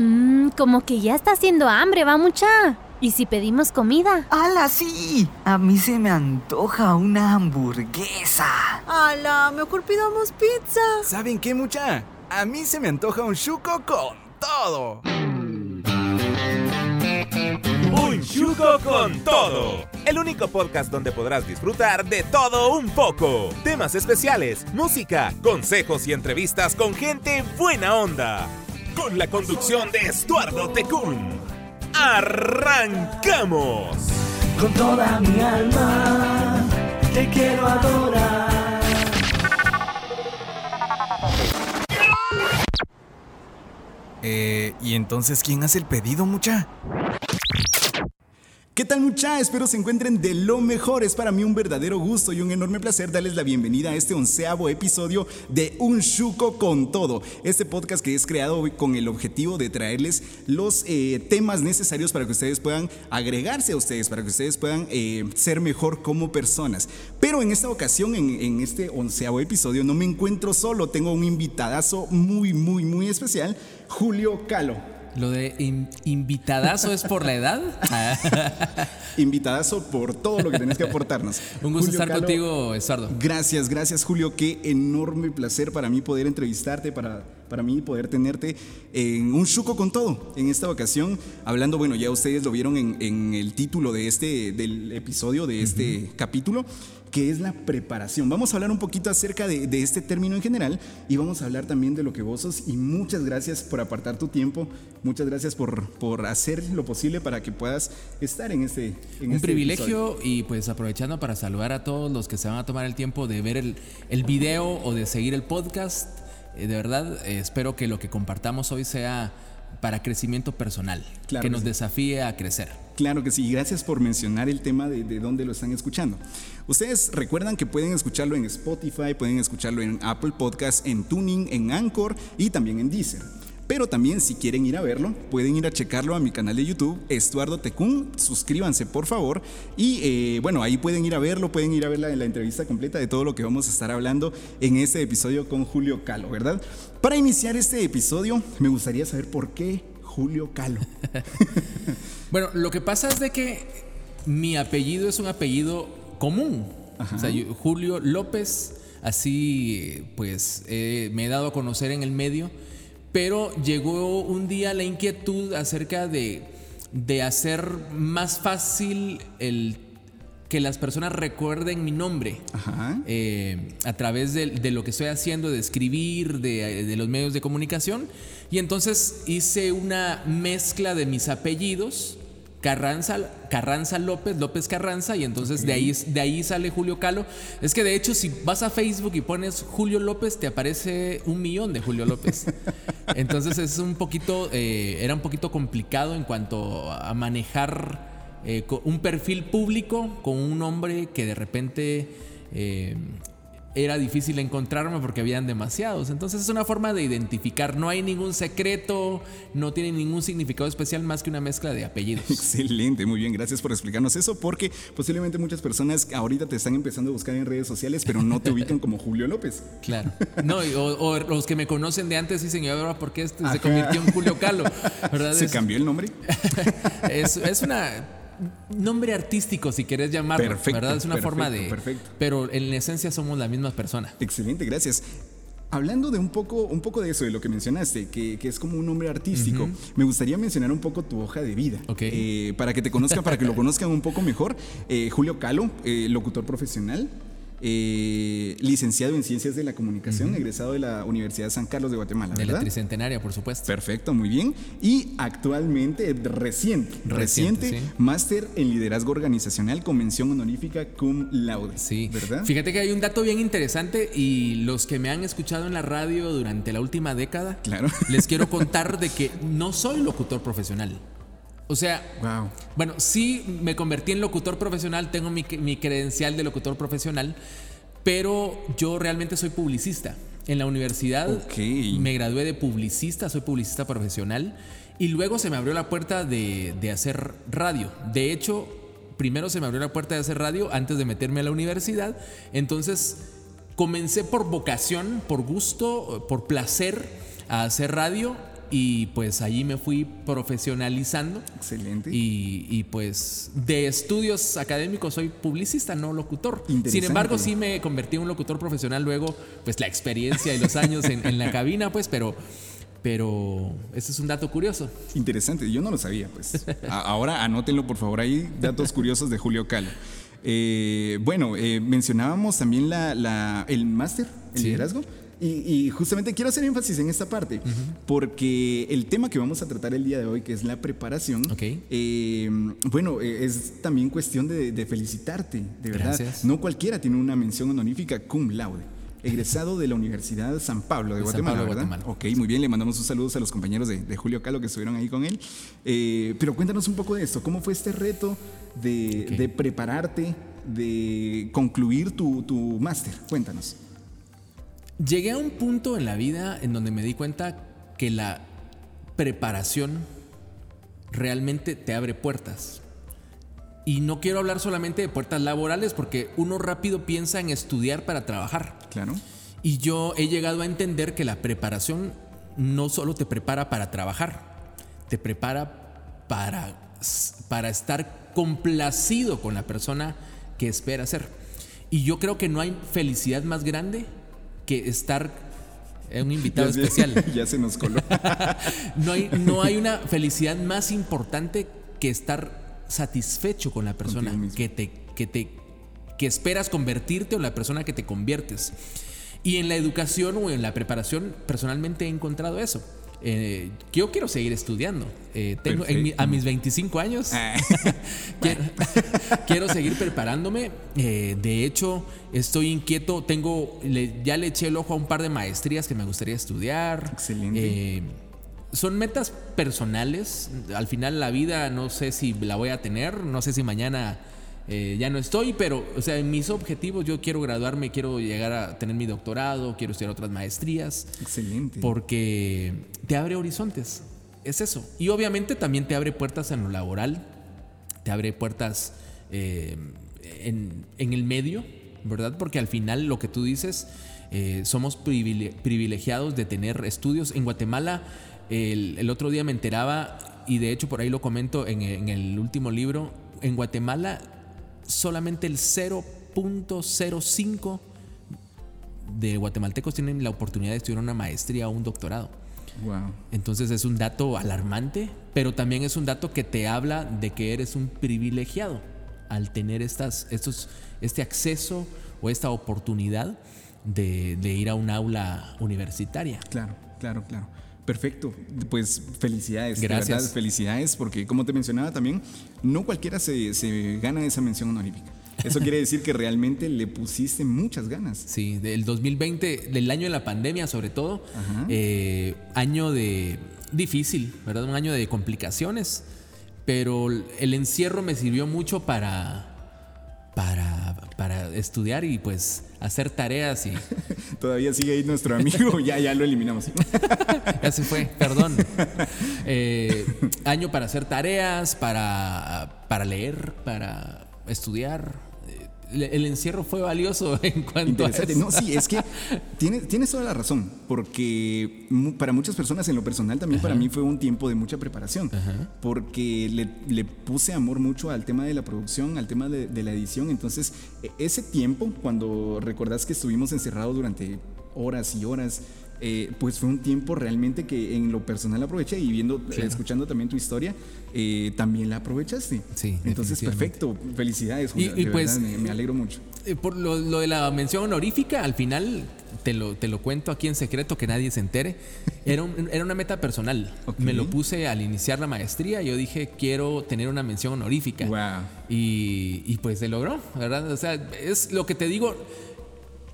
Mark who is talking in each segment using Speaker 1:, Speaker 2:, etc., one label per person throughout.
Speaker 1: Mmm, como que ya está haciendo hambre, va mucha. ¿Y si pedimos comida?
Speaker 2: ¡Hala, sí! A mí se me antoja una hamburguesa.
Speaker 3: ¡Hala! Mejor pidamos pizza.
Speaker 4: ¿Saben qué, mucha? A mí se me antoja un chuco con todo.
Speaker 5: Un chuco con todo. El único podcast donde podrás disfrutar de todo un poco. Temas especiales, música, consejos y entrevistas con gente buena onda. Con la conducción de Estuardo Tecún. ¡Arrancamos!
Speaker 6: Con toda mi alma te quiero adorar.
Speaker 4: Eh, ¿y entonces quién hace el pedido, mucha?
Speaker 7: ¿Qué tal mucha? Espero se encuentren de lo mejor. Es para mí un verdadero gusto y un enorme placer darles la bienvenida a este onceavo episodio de Un Chuco con Todo. Este podcast que es creado con el objetivo de traerles los eh, temas necesarios para que ustedes puedan agregarse a ustedes, para que ustedes puedan eh, ser mejor como personas. Pero en esta ocasión, en, en este onceavo episodio, no me encuentro solo. Tengo un invitadazo muy, muy, muy especial, Julio Calo.
Speaker 8: Lo de in- invitadazo es por la edad.
Speaker 7: Invitadazo por todo lo que tenés que aportarnos.
Speaker 8: Un gusto
Speaker 7: Julio
Speaker 8: estar
Speaker 7: Calo,
Speaker 8: contigo, Estuardo.
Speaker 7: Gracias, gracias Julio. Qué enorme placer para mí poder entrevistarte, para, para mí poder tenerte en un chuco con todo. En esta ocasión, hablando, bueno, ya ustedes lo vieron en, en el título de este, del episodio, de este capítulo, que es la preparación. Vamos a hablar un poquito acerca de, de este término en general y vamos a hablar también de lo que vos sos. Y muchas gracias por apartar tu tiempo, muchas gracias por, por hacer lo posible para que puedas estar en este en
Speaker 8: Un
Speaker 7: este
Speaker 8: privilegio
Speaker 7: episodio.
Speaker 8: y pues aprovechando para saludar a todos los que se van a tomar el tiempo de ver el, el video o de seguir el podcast. Eh, de verdad, eh, espero que lo que compartamos hoy sea para crecimiento personal,
Speaker 7: Claro
Speaker 8: que
Speaker 7: que
Speaker 8: nos
Speaker 7: sí.
Speaker 8: desafíe a crecer.
Speaker 7: Claro que sí, gracias por mencionar el tema de, de dónde lo están escuchando. Ustedes recuerdan que pueden escucharlo en Spotify, pueden escucharlo en Apple Podcast, en Tuning, en Anchor y también en Deezer. Pero también si quieren ir a verlo, pueden ir a checarlo a mi canal de YouTube, Estuardo Tecún. Suscríbanse por favor. Y eh, bueno, ahí pueden ir a verlo, pueden ir a ver la, la entrevista completa de todo lo que vamos a estar hablando en este episodio con Julio Calo, ¿verdad? Para iniciar este episodio, me gustaría saber por qué Julio Calo.
Speaker 8: Bueno, lo que pasa es de que mi apellido es un apellido común. O sea, yo- Julio López, así pues eh, me he dado a conocer en el medio, pero llegó un día la inquietud acerca de, de hacer más fácil el que las personas recuerden mi nombre
Speaker 7: Ajá.
Speaker 8: eh, a través de, de lo que estoy haciendo, de escribir, de, de los medios de comunicación. Y entonces hice una mezcla de mis apellidos, Carranza, Carranza López, López Carranza, y entonces de, ahí, de ahí sale Julio Calo. Es que de hecho si vas a Facebook y pones Julio López, te aparece un millón de Julio López. Entonces es un poquito, eh, era un poquito complicado en cuanto a manejar eh, un perfil público con un nombre que de repente eh, era difícil encontrarme porque habían demasiados. Entonces es una forma de identificar. No hay ningún secreto, no tiene ningún significado especial más que una mezcla de apellidos.
Speaker 7: Excelente, muy bien, gracias por explicarnos eso, porque posiblemente muchas personas ahorita te están empezando a buscar en redes sociales, pero no te ubican como Julio López.
Speaker 8: Claro. No, o, o los que me conocen de antes dicen, ¿y ahora por qué este se convirtió en Julio Calo? ¿Verdad?
Speaker 7: ¿Se
Speaker 8: Es-
Speaker 7: cambió el nombre?
Speaker 8: es, es una nombre artístico si querés llamarlo,
Speaker 7: Perfecto,
Speaker 8: ¿verdad? Es una
Speaker 7: perfecto,
Speaker 8: forma de
Speaker 7: perfecto.
Speaker 8: pero en esencia somos la misma persona.
Speaker 7: Excelente, gracias. Hablando de un poco, un poco de eso, de lo que mencionaste, que, que es como un nombre artístico, me gustaría mencionar un poco tu hoja de vida.
Speaker 8: Ok.
Speaker 7: Eh, para que te conozcan, para que lo conozcan un poco mejor. Eh, Julio Calo, eh, locutor profesional, eh, licenciado en Ciencias de la Comunicación, egresado de la Universidad de San Carlos de Guatemala,
Speaker 8: De la tricentenaria, por supuesto.
Speaker 7: Perfecto, muy bien. Y actualmente, reciente, reciente,
Speaker 8: Reciente, sí.
Speaker 7: máster en liderazgo organizacional con mención honorífica cum laude.
Speaker 8: Sí,
Speaker 7: ¿verdad?
Speaker 8: Fíjate que hay un dato bien interesante y los que me han escuchado en la radio durante la última década,
Speaker 7: Claro.
Speaker 8: les quiero contar de que no soy locutor profesional. O sea,
Speaker 7: Wow.
Speaker 8: bueno, sí me convertí en locutor profesional, tengo mi, mi credencial de locutor profesional, pero yo realmente soy publicista. En la universidad me gradué de publicista, soy publicista profesional y luego se me abrió la puerta de, de hacer radio. De hecho, primero se me abrió la puerta de hacer radio antes de meterme a la universidad. Entonces, comencé por vocación, por gusto, por placer a hacer radio y pues allí me fui profesionalizando.
Speaker 7: Excelente.
Speaker 8: Y, y, pues de estudios académicos soy publicista, no locutor. Sin embargo, sí me convertí en un locutor profesional luego, pues la experiencia y los años en, en la cabina, pues, pero, pero ese es un dato curioso.
Speaker 7: Interesante, yo no lo sabía, pues. A- Ahora anótenlo, por favor, ahí, datos curiosos de Julio Calo. Eh, bueno, eh, mencionábamos también la, la- el máster, el
Speaker 8: Sí.
Speaker 7: liderazgo. Y, y justamente quiero hacer énfasis en esta parte, porque el tema que vamos a tratar el día de hoy, que es la preparación,
Speaker 8: Ok.
Speaker 7: eh, bueno, eh, es también cuestión de, de felicitarte, de verdad.
Speaker 8: Gracias.
Speaker 7: No cualquiera tiene una mención honorífica cum laude. Egresado de la Universidad San Pablo de Guatemala,
Speaker 8: Pablo
Speaker 7: ¿verdad?
Speaker 8: Guatemala.
Speaker 7: Ok, muy bien, le mandamos un saludo a los compañeros de, de Julio Calo que estuvieron ahí con él. Eh, pero cuéntanos un poco de esto, ¿cómo fue este reto de, prepararte, de concluir tu, tu máster? Cuéntanos.
Speaker 8: Llegué a un punto en la vida en donde me di cuenta que la preparación realmente te abre puertas. Y no quiero hablar solamente de puertas laborales porque uno rápido piensa en estudiar para trabajar.
Speaker 7: Claro.
Speaker 8: Y yo he llegado a entender que la preparación no solo te prepara para trabajar, te prepara para, para estar complacido con la persona que espera ser. Y yo creo que no hay felicidad más grande que estar eh, un invitado
Speaker 7: Ya
Speaker 8: especial.
Speaker 7: ya se nos coló.
Speaker 8: No hay, no hay una felicidad más importante que estar satisfecho con la persona que te, que te que esperas convertirte o la persona que te conviertes. Y en la educación o en la preparación, personalmente he encontrado eso. Eh, yo quiero seguir estudiando. Eh, tengo, en mi- a mis 25 años
Speaker 7: Ah,
Speaker 8: quiero, quiero seguir preparándome. Eh, de hecho, estoy inquieto. Tengo, le- ya le eché el ojo a un par de maestrías que me gustaría estudiar.
Speaker 7: Excelente.
Speaker 8: Son metas personales. Al final la vida no sé si la voy a tener, no sé si mañana eh, ya no estoy, pero o sea, en mis objetivos yo quiero graduarme, quiero llegar a tener mi doctorado, quiero estudiar otras maestrías,
Speaker 7: excelente.
Speaker 8: porque te abre horizontes. Es eso. Y obviamente también te abre puertas en lo laboral, te abre puertas eh, en, en el medio, ¿verdad? Porque al final lo que tú dices, eh, somos privile- privilegiados de tener estudios. En Guatemala, el, el otro día me enteraba, y de hecho por ahí lo comento en, en el último libro, en Guatemala solamente el 0.05 de guatemaltecos tienen la oportunidad de estudiar una maestría o un doctorado.
Speaker 7: Wow.
Speaker 8: Entonces es un dato alarmante, pero también es un dato que te habla de que eres un privilegiado al tener estas, estos, este acceso o esta oportunidad de, de ir a un aula universitaria.
Speaker 7: Claro, claro, claro. Perfecto. Pues felicidades. de
Speaker 8: Gracias.
Speaker 7: verdad, felicidades, porque como te mencionaba también, no cualquiera se, se gana esa mención honorífica. Eso quiere decir que realmente le pusiste muchas ganas.
Speaker 8: Sí, del 2020, del año de la pandemia sobre todo, eh, año de difícil, ¿verdad? Un año de complicaciones, pero el encierro me sirvió mucho para, para, para estudiar y pues hacer tareas y
Speaker 7: Todavía sigue ahí nuestro amigo, ya, ya lo eliminamos.
Speaker 8: ya se fue, perdón. Eh, año para hacer tareas, para, para leer, para estudiar. El encierro fue valioso en cuanto a eso.
Speaker 7: No, sí, es que tienes, tienes toda la razón, porque para muchas personas en lo personal también para mí fue un tiempo de mucha preparación, porque le, le puse amor mucho al tema de la producción, al tema de, de la edición, entonces e- ese tiempo, cuando recordás que estuvimos encerrados durante horas y horas, eh, pues fue un tiempo realmente que en lo personal aproveché y viendo,
Speaker 8: Claro.
Speaker 7: escuchando también tu historia, eh, también la aprovechaste.
Speaker 8: Sí,
Speaker 7: Entonces, perfecto. Felicidades,
Speaker 8: Y-
Speaker 7: Julia,
Speaker 8: y
Speaker 7: de
Speaker 8: pues,
Speaker 7: verdad, me, me alegro mucho.
Speaker 8: Eh, Por lo, lo de la mención honorífica, al final te lo, te lo cuento aquí en secreto, que nadie se entere. Era, un- era una meta personal. Me lo puse al iniciar la maestría. Yo dije, quiero tener una mención honorífica.
Speaker 7: Wow.
Speaker 8: Y, y pues se logró, ¿verdad? O sea, es lo que te digo.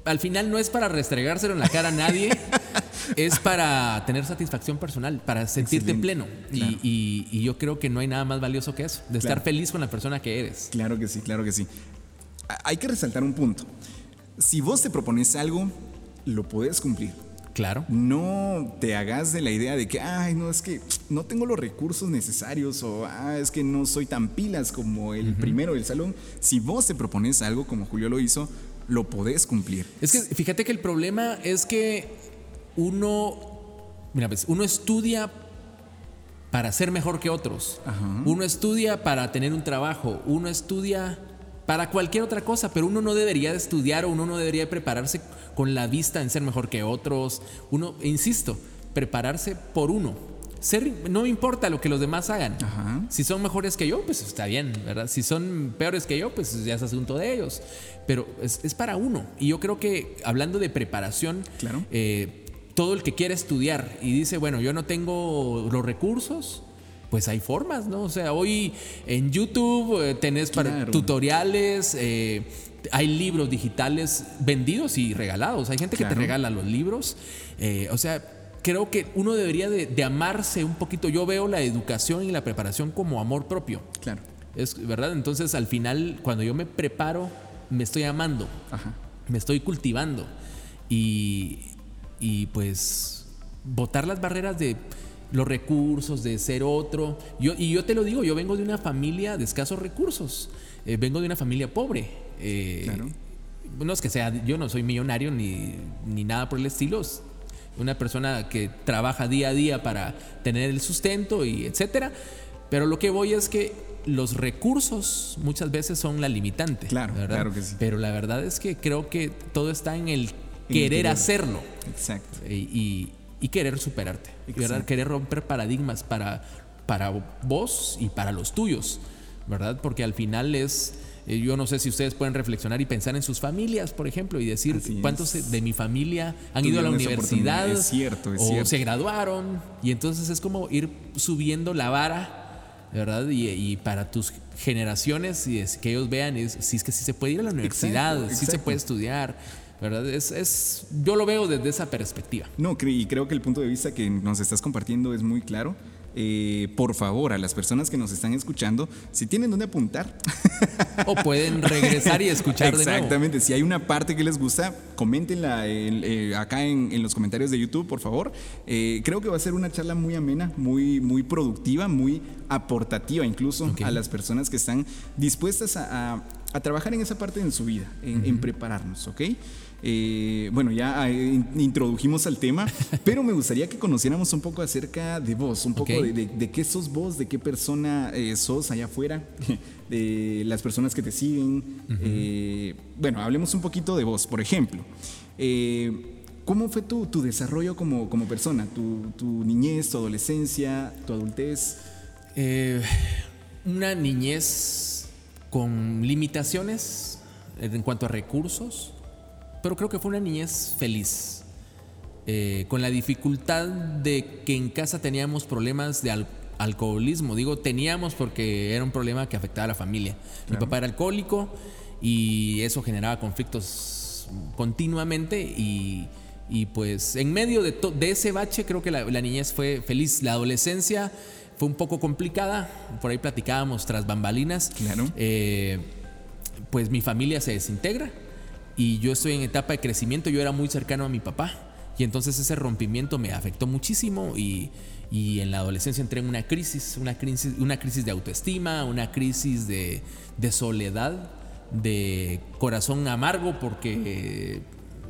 Speaker 8: Al final no es para restregárselo en la cara a nadie, es para tener satisfacción personal, para sentirte
Speaker 7: Excelente,
Speaker 8: pleno. Y-
Speaker 7: claro.
Speaker 8: Y, y yo creo que no hay nada más valioso que eso, de estar feliz con la persona que eres.
Speaker 7: Claro que sí, claro que sí. Hay que resaltar un punto. Si vos te propones algo, lo puedes cumplir.
Speaker 8: Claro.
Speaker 7: No te hagas de la idea de que, ay, no, es que no tengo los recursos necesarios o, ah, es que no soy tan pilas como el primero del salón. Si vos te propones algo como Julio lo hizo, lo podés cumplir.
Speaker 8: Es que fíjate que el problema es que uno, mira, pues uno estudia para ser mejor que otros. Uno estudia para tener un trabajo, uno estudia para cualquier otra cosa, pero uno no debería de estudiar o uno no debería de prepararse con la vista en ser mejor que otros. Uno, insisto, prepararse por uno. Ser, no importa lo que los demás hagan. Si son mejores que yo, pues está bien, ¿verdad? Si son peores que yo, pues ya es asunto de ellos. Pero es, es para uno. Y yo creo que hablando de preparación,
Speaker 7: Claro.
Speaker 8: eh, todo el que quiere estudiar y dice, bueno, yo no tengo los recursos, pues hay formas, ¿no? O sea, hoy en YouTube eh, tenés para tutoriales, eh, hay libros digitales vendidos y regalados. Hay gente que te regala los libros. Eh, o sea, creo que uno debería de, de amarse un poquito. Yo veo la educación y la preparación como amor propio.
Speaker 7: Claro.
Speaker 8: Es verdad. Entonces, al final, cuando yo me preparo, me estoy amando
Speaker 7: Ajá.
Speaker 8: me estoy cultivando y, y pues botar las barreras de los recursos, de ser otro. Yo, y yo te lo digo, yo vengo de una familia de escasos recursos, Eh, vengo de una familia pobre. Eh,
Speaker 7: Claro.
Speaker 8: No es que sea, yo no soy millonario ni, ni nada por el estilo. Una persona que trabaja día a día para tener el sustento y etcétera. Pero lo que voy es que los recursos muchas veces son la limitante.
Speaker 7: Claro,
Speaker 8: ¿verdad?
Speaker 7: claro que sí.
Speaker 8: Pero la verdad es que creo que todo está en el querer hacerlo
Speaker 7: Exacto.
Speaker 8: y, y- y querer superarte. ¿verdad? Querer romper paradigmas para, para vos y para los tuyos, ¿verdad? Porque al final es, eh, yo no sé si ustedes pueden reflexionar y pensar en sus familias, por ejemplo, y decir
Speaker 7: Así
Speaker 8: cuántos
Speaker 7: es.
Speaker 8: de mi familia han ido a la universidad
Speaker 7: oportunidad. Es cierto, es
Speaker 8: o
Speaker 7: cierto.
Speaker 8: se graduaron. Y entonces es como ir subiendo la vara. ¿Verdad? Y, y para tus generaciones, y es que ellos vean es, si es que sí se puede ir a la universidad, si se
Speaker 7: exacto.
Speaker 8: puede estudiar, ¿verdad? Es, es, yo lo veo desde esa perspectiva.
Speaker 7: No, y creo que el punto de vista que nos estás compartiendo es muy claro. Eh, por favor, a las personas que nos están escuchando, si tienen dónde apuntar,
Speaker 8: O pueden regresar y escuchar de nuevo.
Speaker 7: Exactamente, si hay una parte que les gusta, coméntenla en- eh, acá en, en los comentarios de YouTube, por favor. Eh, creo que va a ser una charla muy amena, muy, muy productiva, muy aportativa incluso a las personas que están dispuestas a, a- a trabajar en esa parte de su vida, en, en prepararnos, ¿ok? Eh, bueno, ya eh, in- introdujimos al tema, pero me gustaría que conociéramos un poco acerca de vos, un poco de, de- de qué sos vos, de qué persona eh, sos allá afuera, de las personas que te siguen. Eh, bueno, hablemos un poquito de vos, por ejemplo. eh, ¿Cómo fue tu, tu desarrollo como, como persona? Tu, tu niñez, tu adolescencia, tu adultez?
Speaker 8: Eh, una niñez con limitaciones en cuanto a recursos, pero creo que fue una niñez feliz. Eh, con la dificultad de que en casa teníamos problemas de al- alcoholismo. Digo teníamos porque era un problema que afectaba a la familia. Mi papá era alcohólico y eso generaba conflictos continuamente y, y pues en medio de, de ese bache creo que la, la niñez fue feliz. La adolescencia fue un poco complicada, por ahí platicábamos tras bambalinas.
Speaker 7: Claro.
Speaker 8: Eh, pues mi familia se desintegra y yo estoy en etapa de crecimiento, yo era muy cercano a mi papá y entonces ese rompimiento me afectó muchísimo y, y en la adolescencia entré en una crisis, una crisis, una crisis de autoestima, una crisis de, de soledad, de corazón amargo porque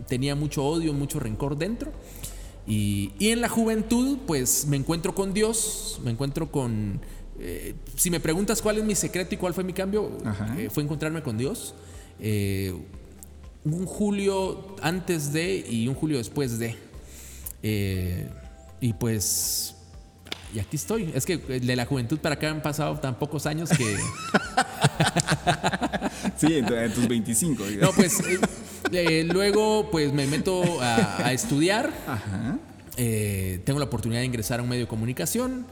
Speaker 8: tenía mucho odio, mucho rencor dentro. Y, y en la juventud, pues me encuentro con Dios, me encuentro con... eh, si me preguntas cuál es mi secreto y cuál fue mi cambio, eh, fue encontrarme con Dios. Eh, un julio antes de y un julio después de. Eh, y pues... Y aquí estoy. Es que de la juventud para acá han pasado tan pocos años que...
Speaker 7: Sí, en, tu- en tus 25.
Speaker 8: No, pues eh, eh, luego pues me meto a, a estudiar.
Speaker 7: Ajá.
Speaker 8: Eh, tengo la oportunidad de ingresar a un medio de comunicación.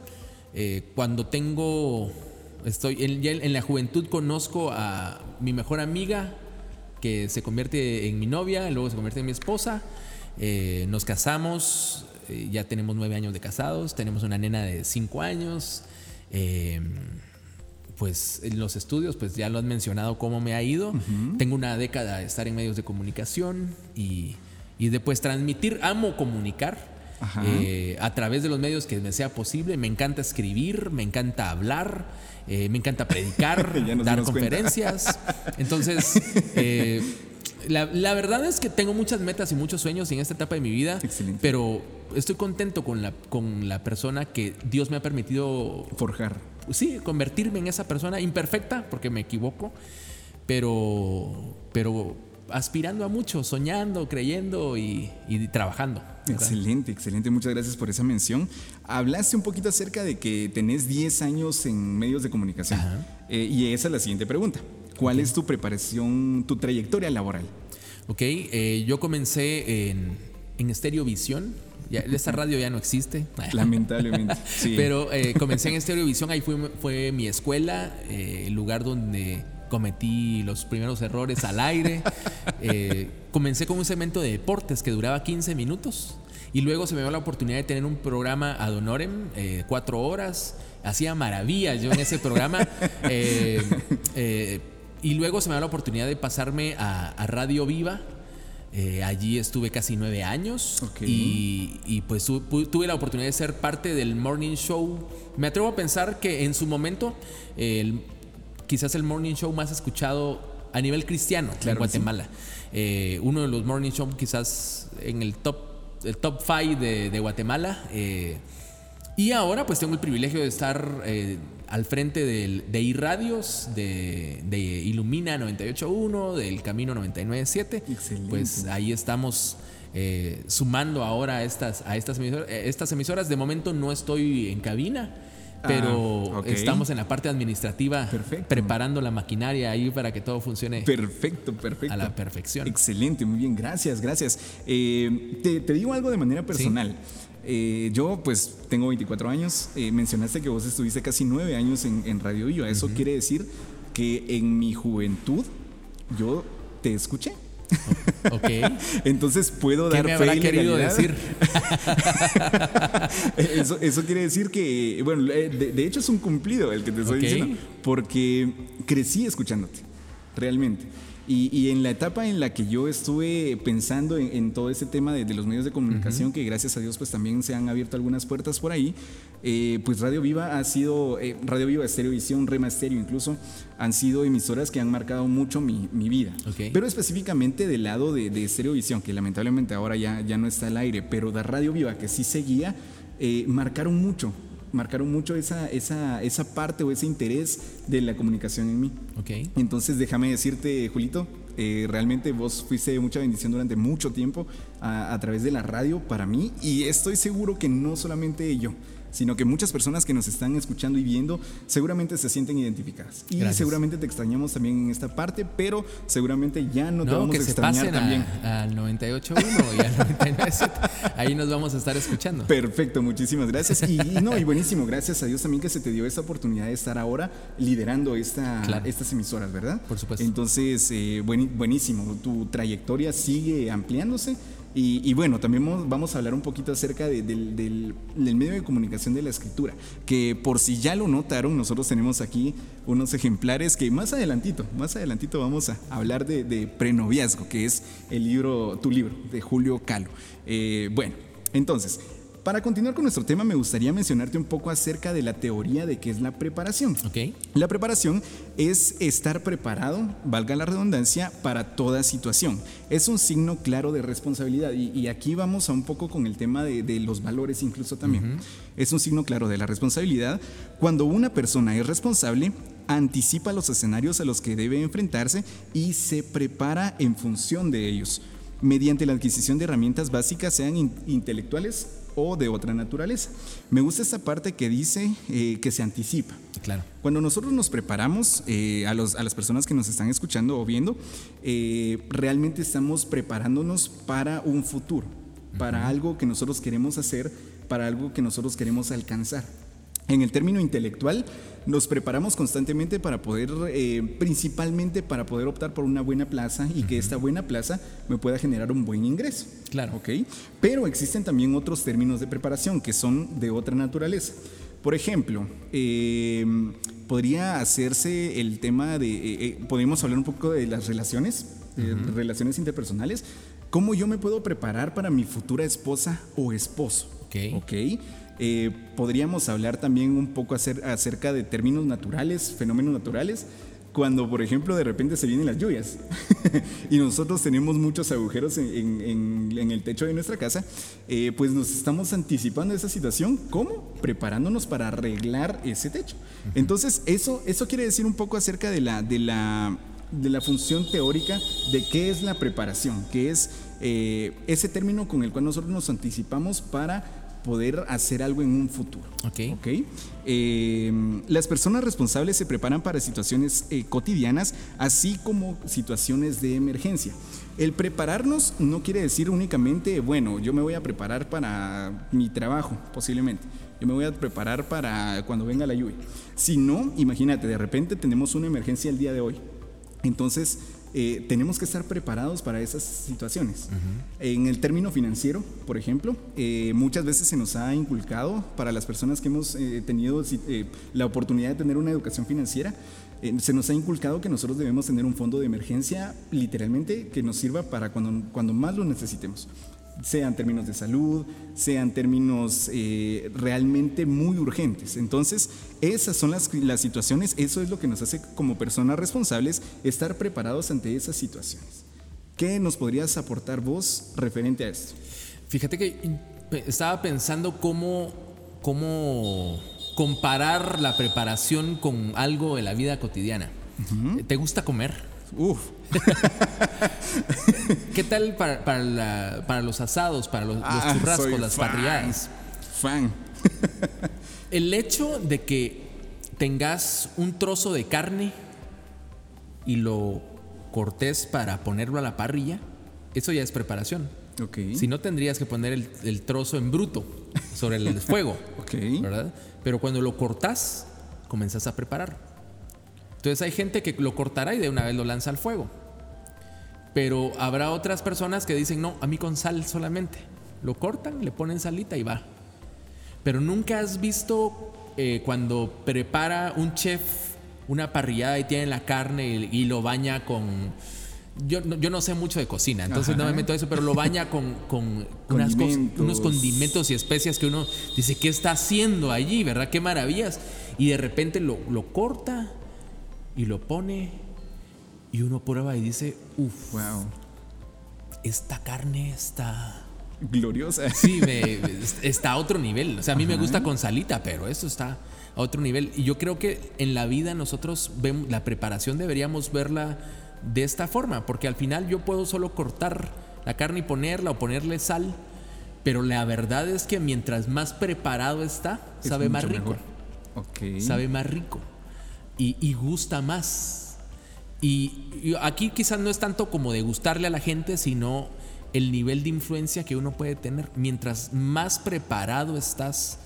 Speaker 8: Cuando tengo, estoy en la juventud conozco a mi mejor amiga que se convierte en mi novia, luego se convierte en mi esposa. Eh, nos casamos, eh, ya tenemos nueve años de casados, tenemos una nena de cinco años. Eh, pues en los estudios, pues ya lo han mencionado cómo me ha ido. Tengo una década de estar en medios de comunicación y, y de pues transmitir, amo comunicar. Eh, a través de los medios que me sea posible. Me encanta escribir, me encanta hablar, eh, me encanta predicar, dar
Speaker 7: cuenta.
Speaker 8: conferencias. Entonces, eh, la, la verdad es que tengo muchas metas y muchos sueños en esta etapa de mi vida,
Speaker 7: Excelente.
Speaker 8: pero estoy contento con la, con la persona que Dios me ha permitido,
Speaker 7: Forjar.
Speaker 8: sí, convertirme en esa persona imperfecta, porque me equivoco, pero, pero aspirando a mucho, soñando, creyendo y, y trabajando. ¿verdad?
Speaker 7: Excelente, excelente. Muchas gracias por esa mención. Hablaste un poquito acerca de que tenés 10 años en medios de comunicación. Eh, y esa es la siguiente pregunta. ¿Cuál es tu preparación, tu trayectoria laboral?
Speaker 8: Ok, eh, yo comencé en, en Estereovisión. Ya, esta radio ya no existe.
Speaker 7: Lamentablemente. Sí.
Speaker 8: Pero eh, comencé en Estereovisión, ahí fue, fue mi escuela, el lugar donde cometí los primeros errores al aire. Eh, comencé con un segmento de deportes que duraba 15 minutos. Y luego se me dio la oportunidad de tener un programa ad honorem, eh, cuatro horas. Hacía maravillas yo en ese programa. Eh, y luego se me dio la oportunidad de pasarme a, a Radio Viva. Eh, allí estuve casi nueve años y, y, pues tu- pu- tuve la oportunidad de ser parte del morning show. Me atrevo a pensar que en su momento el- quizás el morning show más escuchado a nivel cristiano en
Speaker 7: Claro sí.
Speaker 8: Guatemala. Eh, uno de los morning show quizás en el top el top 5 de, de Guatemala. eh, y ahora pues tengo el privilegio de estar eh, al frente del- de iRadios, de, de Ilumina 98.1, del Camino 99.7.
Speaker 7: Excelente.
Speaker 8: Pues ahí estamos eh, sumando ahora a estas, a estas emisoras, estas emisoras. De momento no estoy en cabina, pero
Speaker 7: Ah, ok.
Speaker 8: estamos en la parte administrativa
Speaker 7: Perfecto.
Speaker 8: preparando la maquinaria ahí para que todo funcione
Speaker 7: Perfecto, perfecto.
Speaker 8: a la perfección.
Speaker 7: Excelente, muy bien, gracias, gracias. Eh, te, te digo algo de manera personal. Eh, yo pues tengo 24 años, Eh, mencionaste que vos estuviste casi 9 años en, en Radio Viva, eso quiere decir que en mi juventud yo te escuché.
Speaker 8: Ok.
Speaker 7: Entonces puedo
Speaker 8: ¿Qué
Speaker 7: dar
Speaker 8: me
Speaker 7: fe
Speaker 8: habrá querido decir?
Speaker 7: eso, eso quiere decir que, bueno, eh, de, de hecho es un cumplido el que te estoy diciendo, porque crecí escuchándote, realmente. Y, y en la etapa en la que yo estuve pensando en, en todo ese tema de, de los medios de comunicación, que gracias a Dios pues también se han abierto algunas puertas por ahí, eh, pues Radio Viva ha sido, eh, Radio Viva, Estereovisión, Rema Estéreo incluso, han sido emisoras que han marcado mucho mi, mi vida. Pero específicamente del lado de, de Estereovisión, que lamentablemente ahora ya, ya no está al aire, pero de Radio Viva, que sí seguía, eh, marcaron mucho, marcaron mucho esa, esa, esa parte o ese interés de la comunicación en mí.
Speaker 8: Ok.
Speaker 7: Entonces déjame decirte, Julito, eh, realmente vos fuiste mucha bendición durante mucho tiempo a, a través de la radio para mí y estoy seguro que no solamente yo, sino que muchas personas que nos están escuchando y viendo seguramente se sienten identificadas. Y
Speaker 8: Gracias.
Speaker 7: seguramente te extrañamos también en esta parte, pero seguramente ya no, te
Speaker 8: No,
Speaker 7: vamos
Speaker 8: que
Speaker 7: a
Speaker 8: se
Speaker 7: extrañar
Speaker 8: pasen
Speaker 7: también.
Speaker 8: a- al 98.1 y al 99.7. Ahí nos vamos a estar escuchando.
Speaker 7: Perfecto, muchísimas gracias. Y, y no, y buenísimo, gracias a Dios también que se te dio esta oportunidad de estar ahora liderando esta,
Speaker 8: Claro.
Speaker 7: estas emisoras, ¿verdad?
Speaker 8: Por supuesto.
Speaker 7: Entonces, eh, bueni- buenísimo, tu trayectoria sigue ampliándose. Y, bueno, también vamos, a hablar un poquito acerca de- del, del- del medio de comunicación de la escritura, que por si ya lo notaron, nosotros tenemos aquí unos ejemplares que más adelantito, más adelantito vamos a hablar de, de prenoviazgo, que es el libro, tu libro, de Julio Calo. Eh, bueno, entonces, para continuar con nuestro tema, me gustaría mencionarte un poco acerca de la teoría de qué es la preparación. La preparación es estar preparado, valga la redundancia, para toda situación. Es un signo claro de responsabilidad y, y aquí vamos a un poco con el tema de, de los valores incluso también. Es un signo claro de la responsabilidad. Cuando una persona es responsable, anticipa los escenarios a los que debe enfrentarse y se prepara en función de ellos, mediante la adquisición de herramientas básicas, sean in- intelectuales o de otra naturaleza. Me gusta esta parte que dice eh, que se anticipa.
Speaker 8: Claro.
Speaker 7: Cuando nosotros nos preparamos, eh, a, los- a las personas que nos están escuchando o viendo, eh, realmente estamos preparándonos para un futuro, para algo que nosotros queremos hacer, para algo que nosotros queremos alcanzar. En el término intelectual, nos preparamos constantemente para poder, eh, principalmente para poder optar por una buena plaza y que esta buena plaza me pueda generar un buen ingreso.
Speaker 8: Claro.
Speaker 7: ¿ok? Pero existen también otros términos de preparación que son de otra naturaleza. Por ejemplo, eh, podría hacerse el tema de, eh, eh, podríamos hablar un poco de las relaciones, eh, relaciones interpersonales, cómo yo me puedo preparar para mi futura esposa o esposo.
Speaker 8: Ok.
Speaker 7: ¿ok? Eh, podríamos hablar también un poco acer- acerca de términos naturales, fenómenos naturales, cuando, por ejemplo, de repente se vienen las lluvias y nosotros tenemos muchos agujeros en, en- en- el techo de nuestra casa, eh, pues nos estamos anticipando esa situación. ¿Cómo? Preparándonos para arreglar ese techo. Entonces, eso, eso quiere decir un poco acerca de la, de la, de la función teórica de qué es la preparación, que es eh, ese término con el cual nosotros nos anticipamos para poder hacer algo en un futuro.
Speaker 8: Ok.
Speaker 7: ¿ok? Eh, las personas responsables se preparan para situaciones eh, cotidianas, así como situaciones de emergencia. El prepararnos no quiere decir únicamente, bueno, yo me voy a preparar para mi trabajo, posiblemente. Yo me voy a preparar para cuando venga la lluvia. Si no, imagínate, de repente tenemos una emergencia el día de hoy. Entonces, eh, tenemos que estar preparados para esas situaciones. En el término financiero, por ejemplo, eh, muchas veces se nos ha inculcado para las personas que hemos eh, tenido eh, la oportunidad de tener una educación financiera, eh, se nos ha inculcado que nosotros debemos tener un fondo de emergencia literalmente que nos sirva para cuando, cuando más lo necesitemos sea en términos de salud, sea en términos eh, realmente muy urgentes. Entonces, esas son las, las situaciones, eso es lo que nos hace como personas responsables estar preparados ante esas situaciones. ¿Qué nos podrías aportar vos referente a esto?
Speaker 8: Fíjate que estaba pensando cómo, cómo comparar la preparación con algo de la vida cotidiana. ¿Te gusta comer?
Speaker 7: Uf,
Speaker 8: ¿Qué tal para, para, la- para los asados, para los, los
Speaker 7: ah,
Speaker 8: churrascos,
Speaker 7: soy
Speaker 8: las
Speaker 7: fan,
Speaker 8: parrilladas?
Speaker 7: Fan.
Speaker 8: El hecho de que tengas un trozo de carne y lo cortes para ponerlo a la parrilla, eso ya es preparación.
Speaker 7: Ok.
Speaker 8: Si no, tendrías que poner el, el trozo en bruto sobre el fuego.
Speaker 7: Ok.
Speaker 8: ¿Verdad? Pero cuando lo cortas, comenzás a preparar. Entonces hay gente que lo cortará y de una vez lo lanza al fuego. Pero habrá otras personas que dicen, no, a mí con sal solamente. Lo cortan, le ponen salita y va. Pero nunca has visto eh, cuando prepara un chef una parrillada y tiene la carne y, y lo baña con... Yo, no- yo no sé mucho de cocina, entonces no me meto a eso, pero lo baña con, con unas cos-
Speaker 7: Condimentos.
Speaker 8: unos condimentos y especias que uno dice, ¿qué está haciendo allí? ¿Verdad? Qué maravillas. Y de repente lo, lo corta y lo pone y uno prueba y dice, uff,
Speaker 7: Wow.
Speaker 8: esta carne está...
Speaker 7: Gloriosa.
Speaker 8: Sí, me- está a otro nivel. O sea, a mí me gusta con salita, pero eso está a otro nivel. Y yo creo que en la vida nosotros vemos la preparación deberíamos verla de esta forma, porque al final yo puedo solo cortar la carne y ponerla o ponerle sal, pero la verdad es que mientras más preparado está,
Speaker 7: Es
Speaker 8: sabe más rico.
Speaker 7: mejor.
Speaker 8: Sabe más rico y, y gusta más. Y, y aquí quizás no es tanto como de gustarle a la gente, sino el nivel de influencia que uno puede tener. Mientras más preparado estás,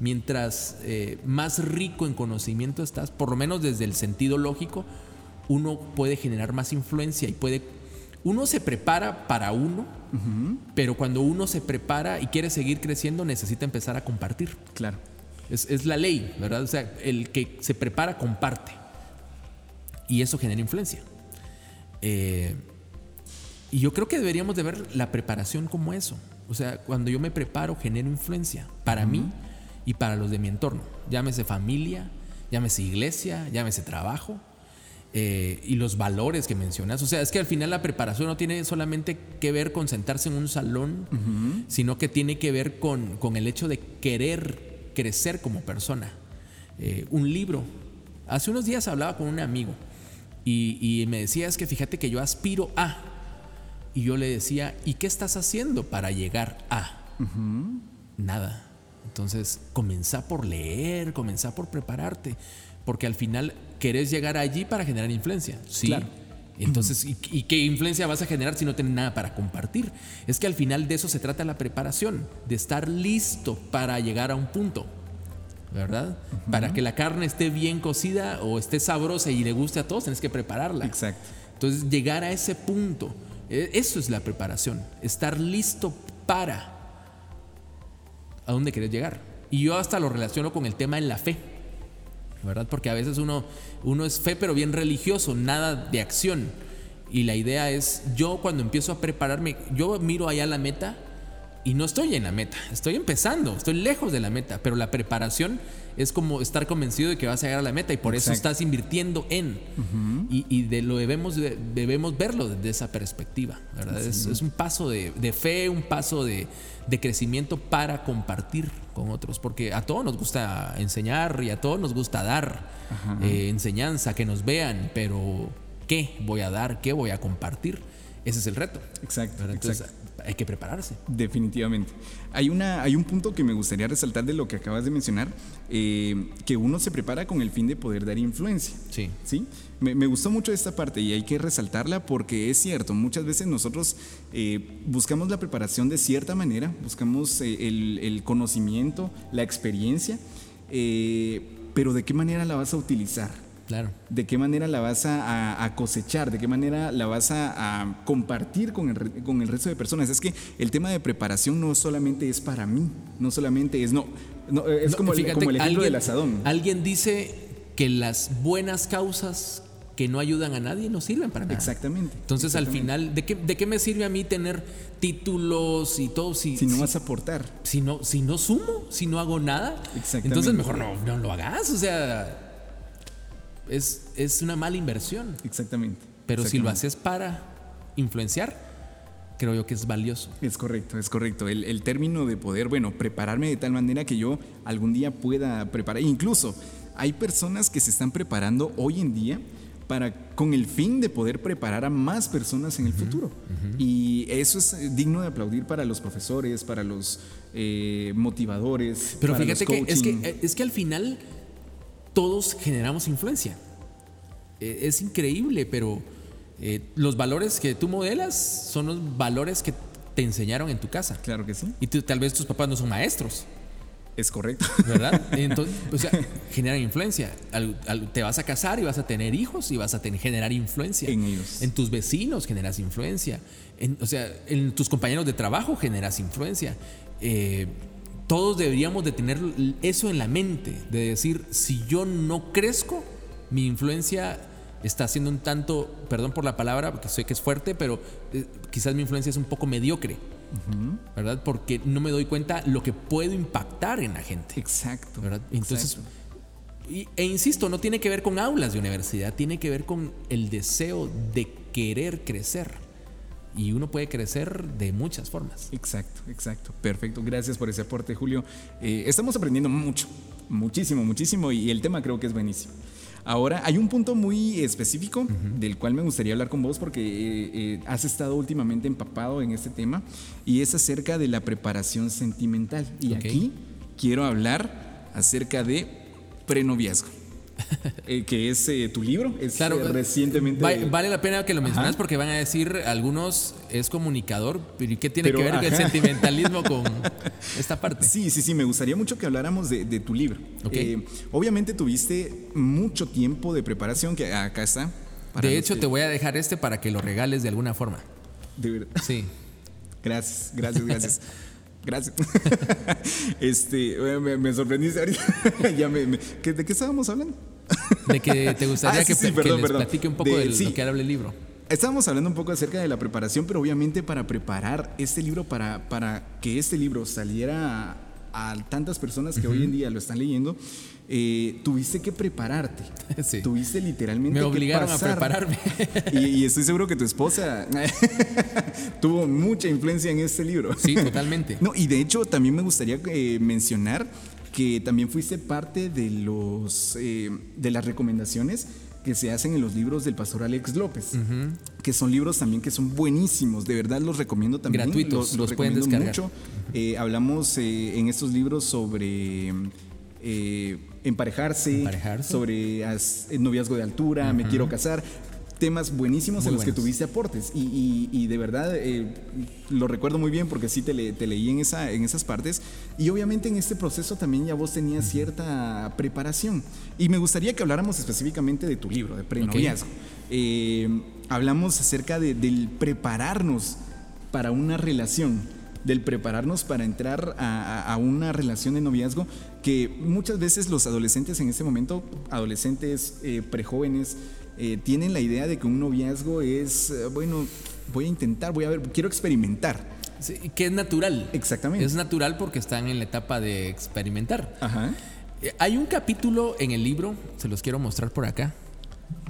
Speaker 8: mientras eh, más rico en conocimiento estás, por lo menos desde el sentido lógico, uno puede generar más influencia y puede... Uno se prepara para uno, pero cuando uno se prepara y quiere seguir creciendo, necesita empezar a compartir.
Speaker 7: Claro.
Speaker 8: Es, es la ley, ¿verdad? O sea, el que se prepara comparte. Y eso genera influencia. Eh, y yo creo que deberíamos de ver la preparación como eso. O sea, cuando yo me preparo, genero influencia para mí y para los de mi entorno. Llámese familia, llámese iglesia, llámese trabajo. eh, y los valores que mencionas. O sea, es que al final la preparación no tiene solamente que ver con sentarse en un salón, sino que tiene que ver con, con el hecho de querer crecer como persona. Eh, un libro. Hace unos días hablaba con un amigo y, y me decía, es que fíjate que yo aspiro a. Y yo le decía, ¿y qué estás haciendo para llegar a? Nada. Entonces, comenzá por leer, comenzá por prepararte, porque al final querés llegar allí para generar influencia. Sí.
Speaker 7: Claro.
Speaker 8: Entonces, ¿y, y qué influencia vas a generar si no tienes nada para compartir? Es que al final de eso se trata la preparación, de estar listo para llegar a un punto. ¿Verdad? Para que la carne esté bien cocida o esté sabrosa y le guste a todos, tienes que prepararla.
Speaker 7: Exacto.
Speaker 8: Entonces, llegar a ese punto, eh, eso es la preparación, estar listo para a dónde querés llegar. Y yo hasta lo relaciono con el tema en la fe, ¿verdad? Porque a veces uno, uno es fe, pero bien religioso, nada de acción. Y la idea es, yo cuando empiezo a prepararme, yo miro allá la meta y no estoy en la meta, estoy empezando, estoy lejos de la meta, pero la preparación es como estar convencido de que vas a llegar a la meta y por eso
Speaker 7: Exacto.
Speaker 8: estás invirtiendo en. y, y de lo debemos, de- debemos verlo desde esa perspectiva, ¿verdad? Es, es un paso de, de fe, un paso de, de crecimiento para compartir con otros, porque a todos nos gusta enseñar y a todos nos gusta dar eh, enseñanza, que nos vean, pero ¿qué voy a dar? ¿Qué voy a compartir? Ese es el reto.
Speaker 7: Exacto,
Speaker 8: ¿verdad? Entonces
Speaker 7: exacto.
Speaker 8: Hay que prepararse.
Speaker 7: Definitivamente. Hay, una, hay un punto que me gustaría resaltar de lo que acabas de mencionar, eh, que uno se prepara con el fin de poder dar influencia.
Speaker 8: Sí.
Speaker 7: ¿Sí? Me, me gustó mucho esta parte y hay que resaltarla porque es cierto, muchas veces nosotros eh, buscamos la preparación de cierta manera, buscamos eh, el, el conocimiento, la experiencia, pero ¿de qué manera la vas a utilizar?
Speaker 8: Claro.
Speaker 7: ¿De qué manera la vas a, a- cosechar? ¿De qué manera la vas a, a compartir con el, con el resto de personas? Es que el tema de preparación no solamente es para mí, no solamente es, no, no, es
Speaker 8: No,
Speaker 7: como, el,
Speaker 8: fíjate,
Speaker 7: como el ejemplo
Speaker 8: alguien-
Speaker 7: del asadón.
Speaker 8: Alguien dice que las buenas causas que no ayudan a nadie no sirven para nada.
Speaker 7: Exactamente.
Speaker 8: Entonces, al final, ¿de qué, ¿de qué me sirve a mí tener títulos y todo si,
Speaker 7: Si no
Speaker 8: si-
Speaker 7: vas a aportar.
Speaker 8: si no, si no sumo, si no hago nada?
Speaker 7: Exactamente.
Speaker 8: Entonces, mejor no, no lo hagas. O sea, es, es una mala inversión.
Speaker 7: Exactamente.
Speaker 8: Pero si lo haces para influenciar, creo yo que es valioso.
Speaker 7: Es correcto, es correcto. El, el término de poder, bueno, prepararme de tal manera que yo algún día pueda preparar. Incluso hay personas que se están preparando hoy en día para con el fin de poder preparar a más personas en el futuro. Y eso es digno de aplaudir para los profesores, para los eh, motivadores.
Speaker 8: Pero
Speaker 7: para
Speaker 8: fíjate
Speaker 7: los
Speaker 8: que es,
Speaker 7: coaching.
Speaker 8: que es que al final todos generamos influencia. Eh, Es increíble, pero eh, los valores que tú modelas son los valores que te enseñaron en tu casa.
Speaker 7: Claro que sí,
Speaker 8: Y tú- tal vez tus papás no son maestros,
Speaker 7: es correcto.
Speaker 8: ¿verdad? Entonces, o sea, generan influencia. Al- al- te vas a casar y vas a tener hijos y vas a tener, generar influencia.
Speaker 7: En ellos.
Speaker 8: En tus vecinos generas influencia. En- o sea, en tus compañeros de trabajo generas influencia. Eh, todos deberíamos de tener eso en la mente, de decir, si yo no crezco, mi influencia está siendo un tanto, perdón por la palabra, porque sé que es fuerte, pero eh, quizás mi influencia es un poco mediocre, ¿verdad? Porque no me doy cuenta lo que puedo impactar en la gente.
Speaker 7: Exacto.
Speaker 8: ¿verdad? Entonces,
Speaker 7: exacto.
Speaker 8: y- e insisto, no tiene que ver con aulas de universidad, tiene que ver con el deseo de querer crecer. Y uno puede crecer de muchas formas.
Speaker 7: Exacto, exacto. Perfecto. Gracias por ese aporte, Julio. Eh, estamos aprendiendo mucho, muchísimo, muchísimo y el tema creo que es buenísimo. Ahora, hay un punto muy específico del cual me gustaría hablar con vos porque eh, eh, has estado últimamente empapado en este tema y es acerca de la preparación sentimental. Y aquí quiero hablar acerca de prenoviazgo, eh, que es eh, tu libro, es
Speaker 8: Claro,
Speaker 7: eh, recientemente...
Speaker 8: va- vale la pena que lo menciones
Speaker 7: Ajá.
Speaker 8: porque van a decir algunos es comunicador, pero ¿y ¿qué tiene
Speaker 7: Pero,
Speaker 8: que ver el
Speaker 7: ajá.
Speaker 8: sentimentalismo con esta parte?
Speaker 7: Sí, sí, sí, me gustaría mucho que habláramos de, de tu libro. Eh, obviamente tuviste mucho tiempo de preparación, que acá está.
Speaker 8: de hecho,
Speaker 7: que-
Speaker 8: te voy a dejar este para que lo regales de alguna forma.
Speaker 7: De verdad.
Speaker 8: Sí.
Speaker 7: Gracias, gracias, gracias. Gracias. este, eh, me, me sorprendiste ahorita. ya me, me- ¿qué- ¿De qué estábamos hablando?
Speaker 8: De que te gustaría
Speaker 7: Ah, sí,
Speaker 8: que,
Speaker 7: sí,
Speaker 8: que
Speaker 7: perdón,
Speaker 8: les
Speaker 7: perdón.
Speaker 8: platique un poco
Speaker 7: De-
Speaker 8: de,
Speaker 7: sí.
Speaker 8: lo que habla el libro.
Speaker 7: Estábamos hablando un poco acerca de la preparación, pero obviamente para preparar este libro, para, para que este libro saliera a, a tantas personas que hoy en día lo están leyendo, eh, tuviste que prepararte.
Speaker 8: Sí.
Speaker 7: Tuviste literalmente
Speaker 8: Me
Speaker 7: que
Speaker 8: obligaron a
Speaker 7: pasar.
Speaker 8: prepararme.
Speaker 7: Y, y estoy seguro que tu esposa tuvo mucha influencia en este libro.
Speaker 8: Sí, totalmente.
Speaker 7: No, y de hecho también me gustaría eh, mencionar que también fuiste parte de los eh, de las recomendaciones que se hacen en los libros del pastor Alex López, que son libros también que son buenísimos, de verdad los recomiendo también.
Speaker 8: Gratuitos, los pueden
Speaker 7: recomiendo
Speaker 8: descargar.
Speaker 7: mucho. Eh, hablamos eh, en estos libros sobre eh, emparejarse,
Speaker 8: Emparejarse.
Speaker 7: sobre as- eh, noviazgo de altura, me quiero casar. Temas buenísimos
Speaker 8: Muy
Speaker 7: en los que
Speaker 8: buenos.
Speaker 7: tuviste aportes y, y- y de verdad eh, lo recuerdo muy bien porque sí te, le- te leí en, esa, en esas partes y obviamente en este proceso también ya vos tenías cierta preparación y me gustaría que habláramos específicamente de tu libro, de prenoviazgo. Eh, hablamos acerca de- del prepararnos para una relación, del prepararnos para entrar a, una relación de noviazgo que muchas veces los adolescentes en este momento, adolescentes, eh, prejóvenes, eh, tienen la idea de que un noviazgo es, eh, bueno, voy a intentar, voy a ver, quiero experimentar.
Speaker 8: Sí, que es natural.
Speaker 7: Exactamente.
Speaker 8: Es natural porque están en la etapa de experimentar.
Speaker 7: Ajá.
Speaker 8: Eh, Hay un capítulo en el libro, se los quiero mostrar por acá.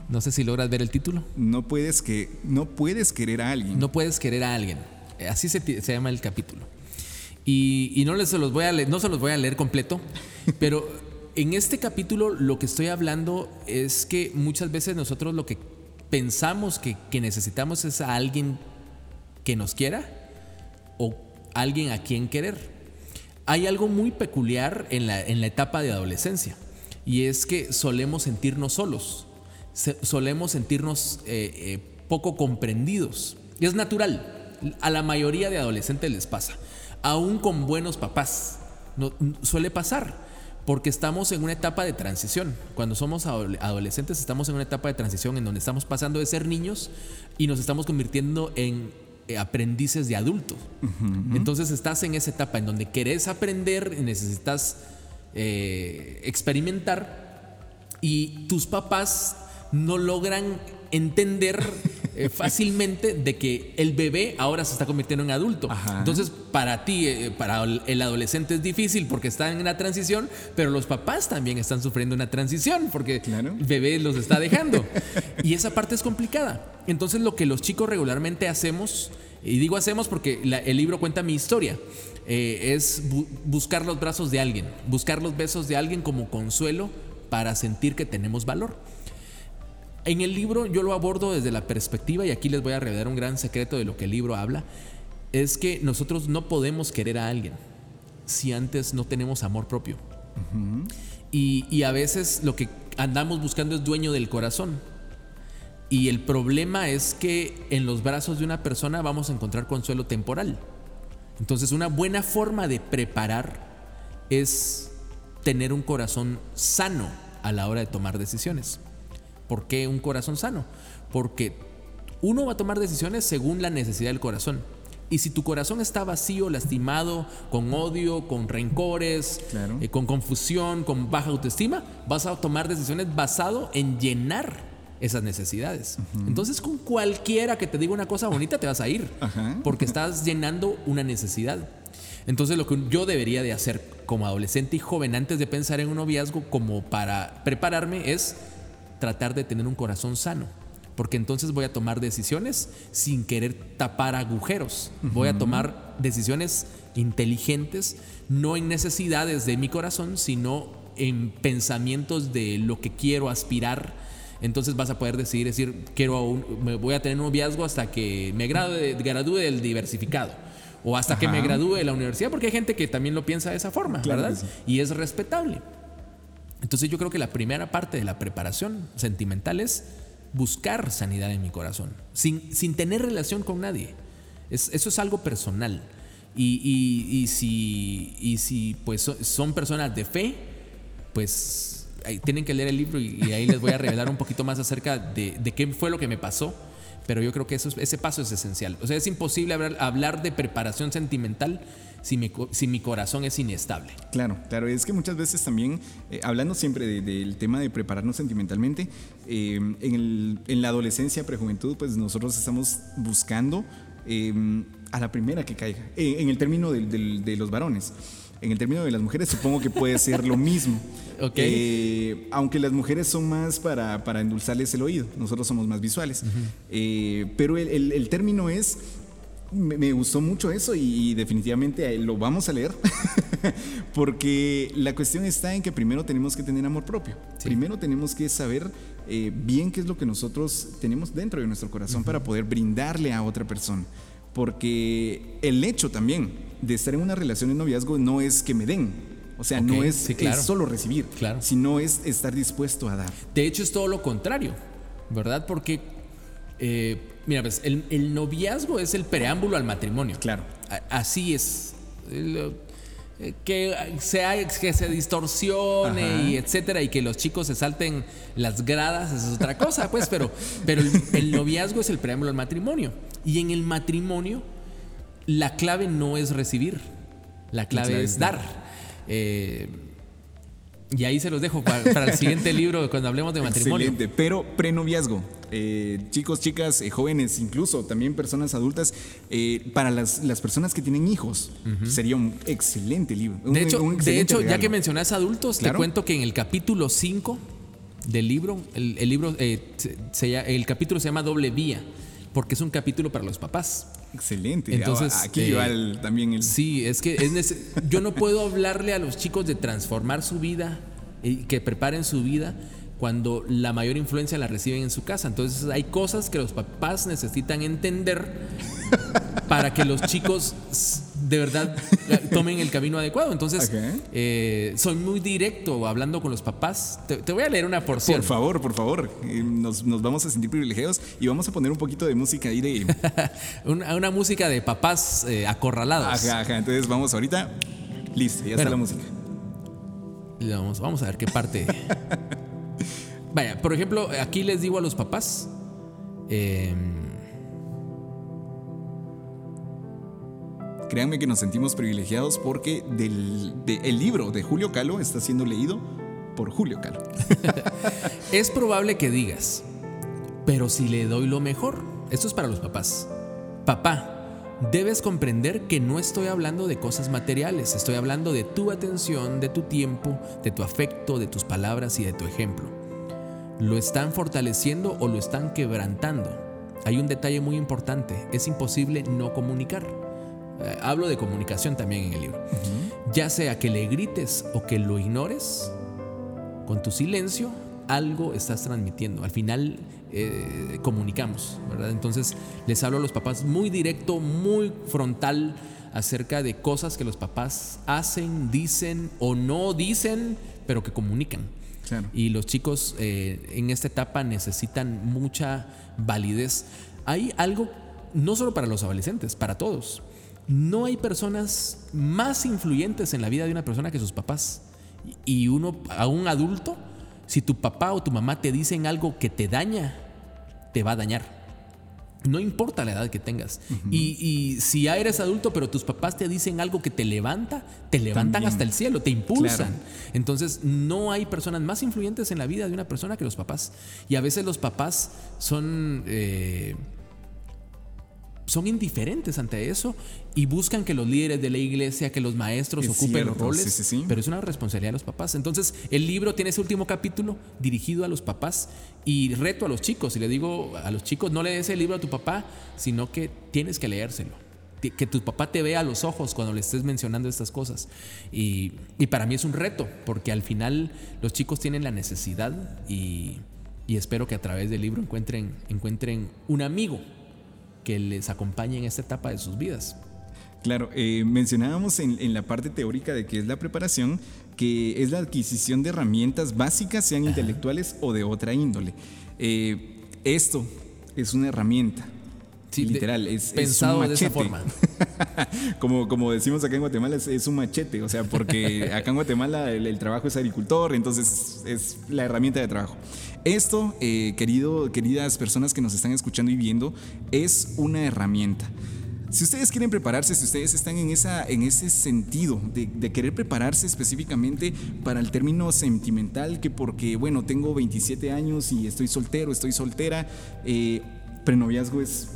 Speaker 8: No sé si logras ver el título.
Speaker 7: No puedes que no puedes querer a alguien.
Speaker 8: No puedes querer a alguien. Eh, Así se, llama el capítulo. Y, y no, les, se los voy a leer, no se los voy a leer completo, pero en este capítulo lo que estoy hablando es que muchas veces nosotros lo que pensamos que, que necesitamos es a alguien que nos quiera o alguien a quien querer. Hay algo muy peculiar en la, en la etapa de adolescencia y es que solemos sentirnos solos, solemos sentirnos eh, eh, poco comprendidos. Y es natural, a la mayoría de adolescentes les pasa, aún con buenos papás, no, suele pasar. Porque estamos en una etapa de transición. Cuando somos adole- adolescentes estamos en una etapa de transición en donde estamos pasando de ser niños y nos estamos convirtiendo en eh, aprendices de adultos. Entonces estás en esa etapa en donde querés aprender y necesitas eh, experimentar y tus papás no logran entender eh, fácilmente de que el bebé ahora se está convirtiendo en adulto.
Speaker 7: Ajá.
Speaker 8: Entonces, para ti, eh, para el adolescente es difícil porque está en una transición, pero los papás también están sufriendo una transición porque
Speaker 7: Claro.
Speaker 8: el bebé los está dejando. y esa parte es complicada. Entonces, lo que los chicos regularmente hacemos, y digo hacemos porque la- el libro cuenta mi historia, eh, es bu- buscar los brazos de alguien, buscar los besos de alguien como consuelo para sentir que tenemos valor. En el libro yo lo abordo desde la perspectiva, y aquí les voy a revelar un gran secreto de lo que el libro habla, es que nosotros no podemos querer a alguien si antes no tenemos amor propio. y, y a veces lo que andamos buscando es dueño del corazón. Y el problema es que en los brazos de una persona vamos a encontrar consuelo temporal. Entonces una buena forma de preparar es tener un corazón sano a la hora de tomar decisiones. ¿Por qué un corazón sano? Porque uno va a tomar decisiones según la necesidad del corazón. Y si tu corazón está vacío, lastimado, con odio, con rencores,
Speaker 7: Claro.
Speaker 8: eh, con confusión, con baja autoestima, vas a tomar decisiones basado en llenar esas necesidades. Entonces con cualquiera que te diga una cosa bonita te vas a ir,
Speaker 7: Ajá.
Speaker 8: porque estás llenando una necesidad. Entonces lo que yo debería de hacer como adolescente y joven antes de pensar en un noviazgo como para prepararme es tratar de tener un corazón sano. Porque entonces voy a tomar decisiones sin querer tapar agujeros. Voy a tomar decisiones inteligentes, no en necesidades de mi corazón, sino en pensamientos de lo que quiero aspirar. Entonces vas a poder decidir, decir, quiero un- me voy a tener un noviazgo hasta que me gradúe, gradúe del diversificado. O hasta que me gradúe de la universidad, porque hay gente que también lo piensa de esa forma,
Speaker 7: Claro
Speaker 8: ¿verdad?
Speaker 7: sí.
Speaker 8: Y es respetable. Entonces yo creo que la primera parte de la preparación sentimental es buscar sanidad en mi corazón, sin, sin tener relación con nadie. Es- eso es algo personal. Y, y- y si, y si pues so- son personas de fe, pues tienen que leer el libro y, y ahí les voy a revelar un poquito más acerca de, de qué fue lo que me pasó. Pero yo creo que eso, es- ese paso es esencial. O sea, es imposible hablar, hablar de preparación sentimental si mi, si mi corazón es inestable.
Speaker 7: Claro, claro, es que muchas veces también, eh, hablando siempre de- del tema de prepararnos sentimentalmente, eh, en, el- en la adolescencia, prejuventud, pues nosotros estamos buscando eh, a la primera que caiga, en el término del- de los varones. En el término de las mujeres supongo que puede ser lo mismo.
Speaker 8: Ok.
Speaker 7: Eh, aunque las mujeres son más para, para endulzarles el oído, nosotros somos más visuales. Eh, pero el, el- el término es me, me gustó mucho eso y, y definitivamente eh, lo vamos a leer porque la cuestión está en que primero tenemos que tener amor propio. Primero tenemos que saber eh, bien qué es lo que nosotros tenemos dentro de nuestro corazón para poder brindarle a otra persona. Porque el hecho también de estar en una relación de noviazgo no es que me den. O sea, no es,
Speaker 8: sí, claro.
Speaker 7: es solo recibir,
Speaker 8: Claro.
Speaker 7: sino es estar dispuesto a dar.
Speaker 8: De hecho, es todo lo contrario, ¿verdad? Porque, eh, mira, pues, el, el noviazgo es el preámbulo al matrimonio.
Speaker 7: Claro.
Speaker 8: A- así es. El, eh, que, sea, que se distorsione
Speaker 7: Ajá.
Speaker 8: y etcétera, y que los chicos se salten las gradas, esa es otra cosa, pues, pero, pero el, el noviazgo es el preámbulo al matrimonio. Y en el matrimonio, la clave no es recibir, la clave,
Speaker 7: clave
Speaker 8: es
Speaker 7: es
Speaker 8: dar. Eh, y ahí se los dejo para, para el siguiente libro cuando hablemos de matrimonio.
Speaker 7: Excelente, pero prenoviazgo. eh, chicos, chicas, eh, jóvenes, incluso también personas adultas, eh, para las, las personas que tienen hijos, sería un excelente libro. un-
Speaker 8: De hecho, de hecho ya que mencionas adultos,
Speaker 7: Claro.
Speaker 8: te cuento que en el capítulo 5 del libro, el, el libro, eh, se- se el capítulo se llama Doble Vía, porque es un capítulo para los papás.
Speaker 7: Excelente.
Speaker 8: Entonces,
Speaker 7: aquí
Speaker 8: eh,
Speaker 7: va el- también el...
Speaker 8: Sí, es que es nece- yo no puedo hablarle a los chicos de transformar su vida y que preparen su vida cuando la mayor influencia la reciben en su casa. Entonces hay cosas que los papás necesitan entender para que los chicos de verdad tomen el camino adecuado. Entonces, eh, soy muy directo hablando con los papás. Te, te voy a leer una porción.
Speaker 7: Por favor, por favor, nos, nos vamos a sentir privilegiados y vamos a poner un poquito de música ahí de...
Speaker 8: una, una música de papás eh, acorralados.
Speaker 7: Ajá, ajá, entonces vamos ahorita. Listo, ya está la música.
Speaker 8: Vamos, vamos a ver qué parte. Vaya, por ejemplo, aquí les digo a los papás. eh,
Speaker 7: Créanme que nos sentimos privilegiados porque el libro de Julio Calo está siendo leído por Julio Calo.
Speaker 8: es probable que digas, pero si le doy lo mejor, esto es para los papás. Papá, debes comprender que no estoy hablando de cosas materiales, estoy hablando de tu atención, de tu tiempo, de tu afecto, de tus palabras y de tu ejemplo. ¿Lo están fortaleciendo o lo están quebrantando? Hay un detalle muy importante, es imposible no comunicar. Eh, hablo de comunicación también en el libro. Ya sea que le grites o que lo ignores, con tu silencio algo estás transmitiendo. Al final eh, comunicamos, ¿verdad? Entonces les hablo a los papás muy directo, muy frontal acerca de cosas que los papás hacen, dicen o no dicen, pero que comunican.
Speaker 7: Claro.
Speaker 8: Y los chicos eh, en esta etapa necesitan mucha validez. Hay algo, no solo para los adolescentes, para todos. No hay personas más influyentes en la vida de una persona que sus papás. Y uno, a un adulto, si tu papá o tu mamá te dicen algo que te daña, te va a dañar. No importa la edad que tengas. y, y si ya eres adulto, pero tus papás te dicen algo que te levanta, te levantan
Speaker 7: También.
Speaker 8: hasta el cielo, te impulsan.
Speaker 7: Claro.
Speaker 8: Entonces, no hay personas más influyentes en la vida de una persona que los papás. Y a veces los papás son. eh, son indiferentes ante eso y buscan que los líderes de la iglesia, que los maestros
Speaker 7: Es
Speaker 8: ocupen los roles,
Speaker 7: sí, sí, sí.
Speaker 8: pero es una responsabilidad de los papás. Entonces, el libro tiene ese último capítulo dirigido a los papás y reto a los chicos. Y le digo a los chicos, no le des el libro a tu papá, sino que tienes que leérselo. Que tu papá te vea a los ojos cuando le estés mencionando estas cosas. Y, y para mí es un reto, porque al final los chicos tienen la necesidad y, y espero que a través del libro encuentren, encuentren un amigo que les acompañe en esta etapa de sus vidas.
Speaker 7: Claro, eh, mencionábamos en, en la parte teórica de que es la preparación, que es la adquisición de herramientas básicas, sean intelectuales o de otra índole. Eh, esto es una herramienta.
Speaker 8: Sí, de-
Speaker 7: literal, es, es
Speaker 8: pensado
Speaker 7: un
Speaker 8: de esa forma.
Speaker 7: como, como decimos acá en Guatemala, es, es un machete, o sea, porque acá en Guatemala el, el trabajo es agricultor, entonces es la herramienta de trabajo. Esto, eh, querido, queridas personas que nos están escuchando y viendo, es una herramienta. Si ustedes quieren prepararse, si ustedes están en, esa, en ese sentido de, querer prepararse específicamente para el término sentimental, que porque, bueno, tengo 27 años y estoy soltero, estoy soltera, eh, es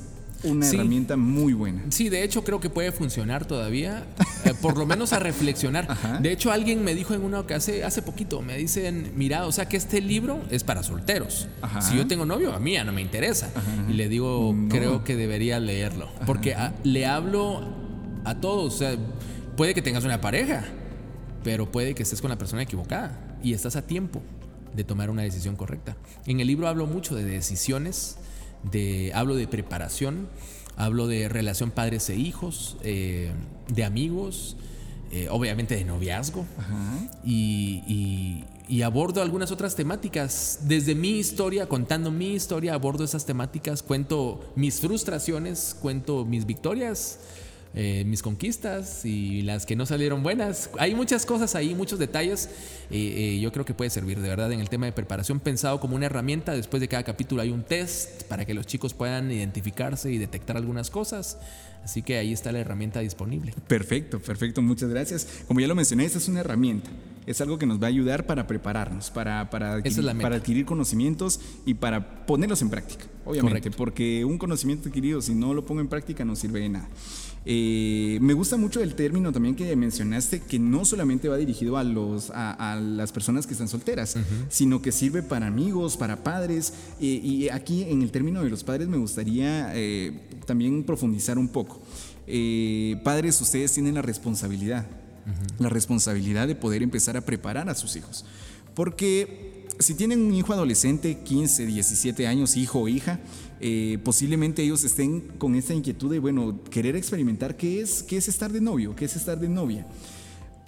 Speaker 7: una
Speaker 8: Sí.
Speaker 7: herramienta muy buena.
Speaker 8: Sí, de hecho creo que puede funcionar todavía, eh, por lo menos a reflexionar.
Speaker 7: Ajá.
Speaker 8: De hecho alguien me dijo en una ocasión, hace, hace poquito, me dicen, mira, o sea que este libro es para solteros.
Speaker 7: Ajá.
Speaker 8: Si yo tengo novio, a mí ya no me interesa. Y le digo,
Speaker 7: No.
Speaker 8: creo que debería leerlo, porque a- le hablo a todos. O sea, puede que tengas una pareja, pero puede que estés con la persona equivocada y estás a tiempo de tomar una decisión correcta. En el libro hablo mucho de decisiones, de, hablo de preparación, hablo de relación padres e hijos, eh, de amigos, eh, obviamente de noviazgo y, y- y abordo algunas otras temáticas. Desde mi historia, contando mi historia, abordo esas temáticas, cuento mis frustraciones, cuento mis victorias, eh, mis conquistas y las que no salieron buenas. Hay muchas cosas ahí, muchos detalles. eh, eh, yo creo que puede servir de verdad en el tema de preparación pensado como una herramienta. Después de cada capítulo hay un test para que los chicos puedan identificarse y detectar algunas cosas. Así que ahí está la herramienta disponible.
Speaker 7: Perfecto, perfecto, muchas gracias. Como ya lo mencioné, esta es una herramienta. Es algo que nos va a ayudar para prepararnos, para, para, adquirir,
Speaker 8: es
Speaker 7: para adquirir conocimientos y para ponerlos en práctica, obviamente,
Speaker 8: Correcto.
Speaker 7: porque un conocimiento adquirido, si no lo pongo en práctica, no sirve de nada. Eh, me gusta mucho el término también que mencionaste, que no solamente va dirigido a, los, a, a las personas que están solteras, sino que sirve para amigos, para padres. eh, y aquí en el término de los padres me gustaría eh, también profundizar un poco. Padres, ustedes tienen la responsabilidad, la responsabilidad de poder empezar a preparar a sus hijos. Porque si tienen un hijo adolescente, 15, 17 años, hijo o hija, eh, posiblemente ellos estén con esta inquietud de, bueno, querer experimentar qué es, qué es estar de novio, qué es estar de novia.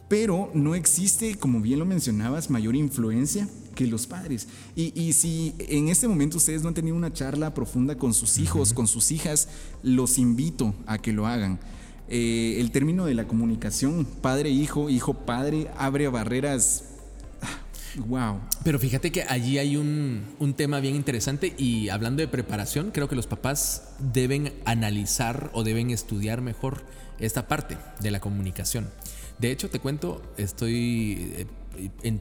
Speaker 7: Pero no existe, como bien lo mencionabas, mayor influencia que los padres. Y, y si en este momento ustedes no han tenido una charla profunda con sus hijos, con sus hijas, los invito a que lo hagan. Eh, el término de la comunicación, padre-hijo, hijo-padre, abre barreras. Wow.
Speaker 8: Pero fíjate que allí hay un, un tema bien interesante y hablando de preparación, creo que los papás deben analizar o deben estudiar mejor esta parte de la comunicación. De hecho, te cuento, estoy eh, en,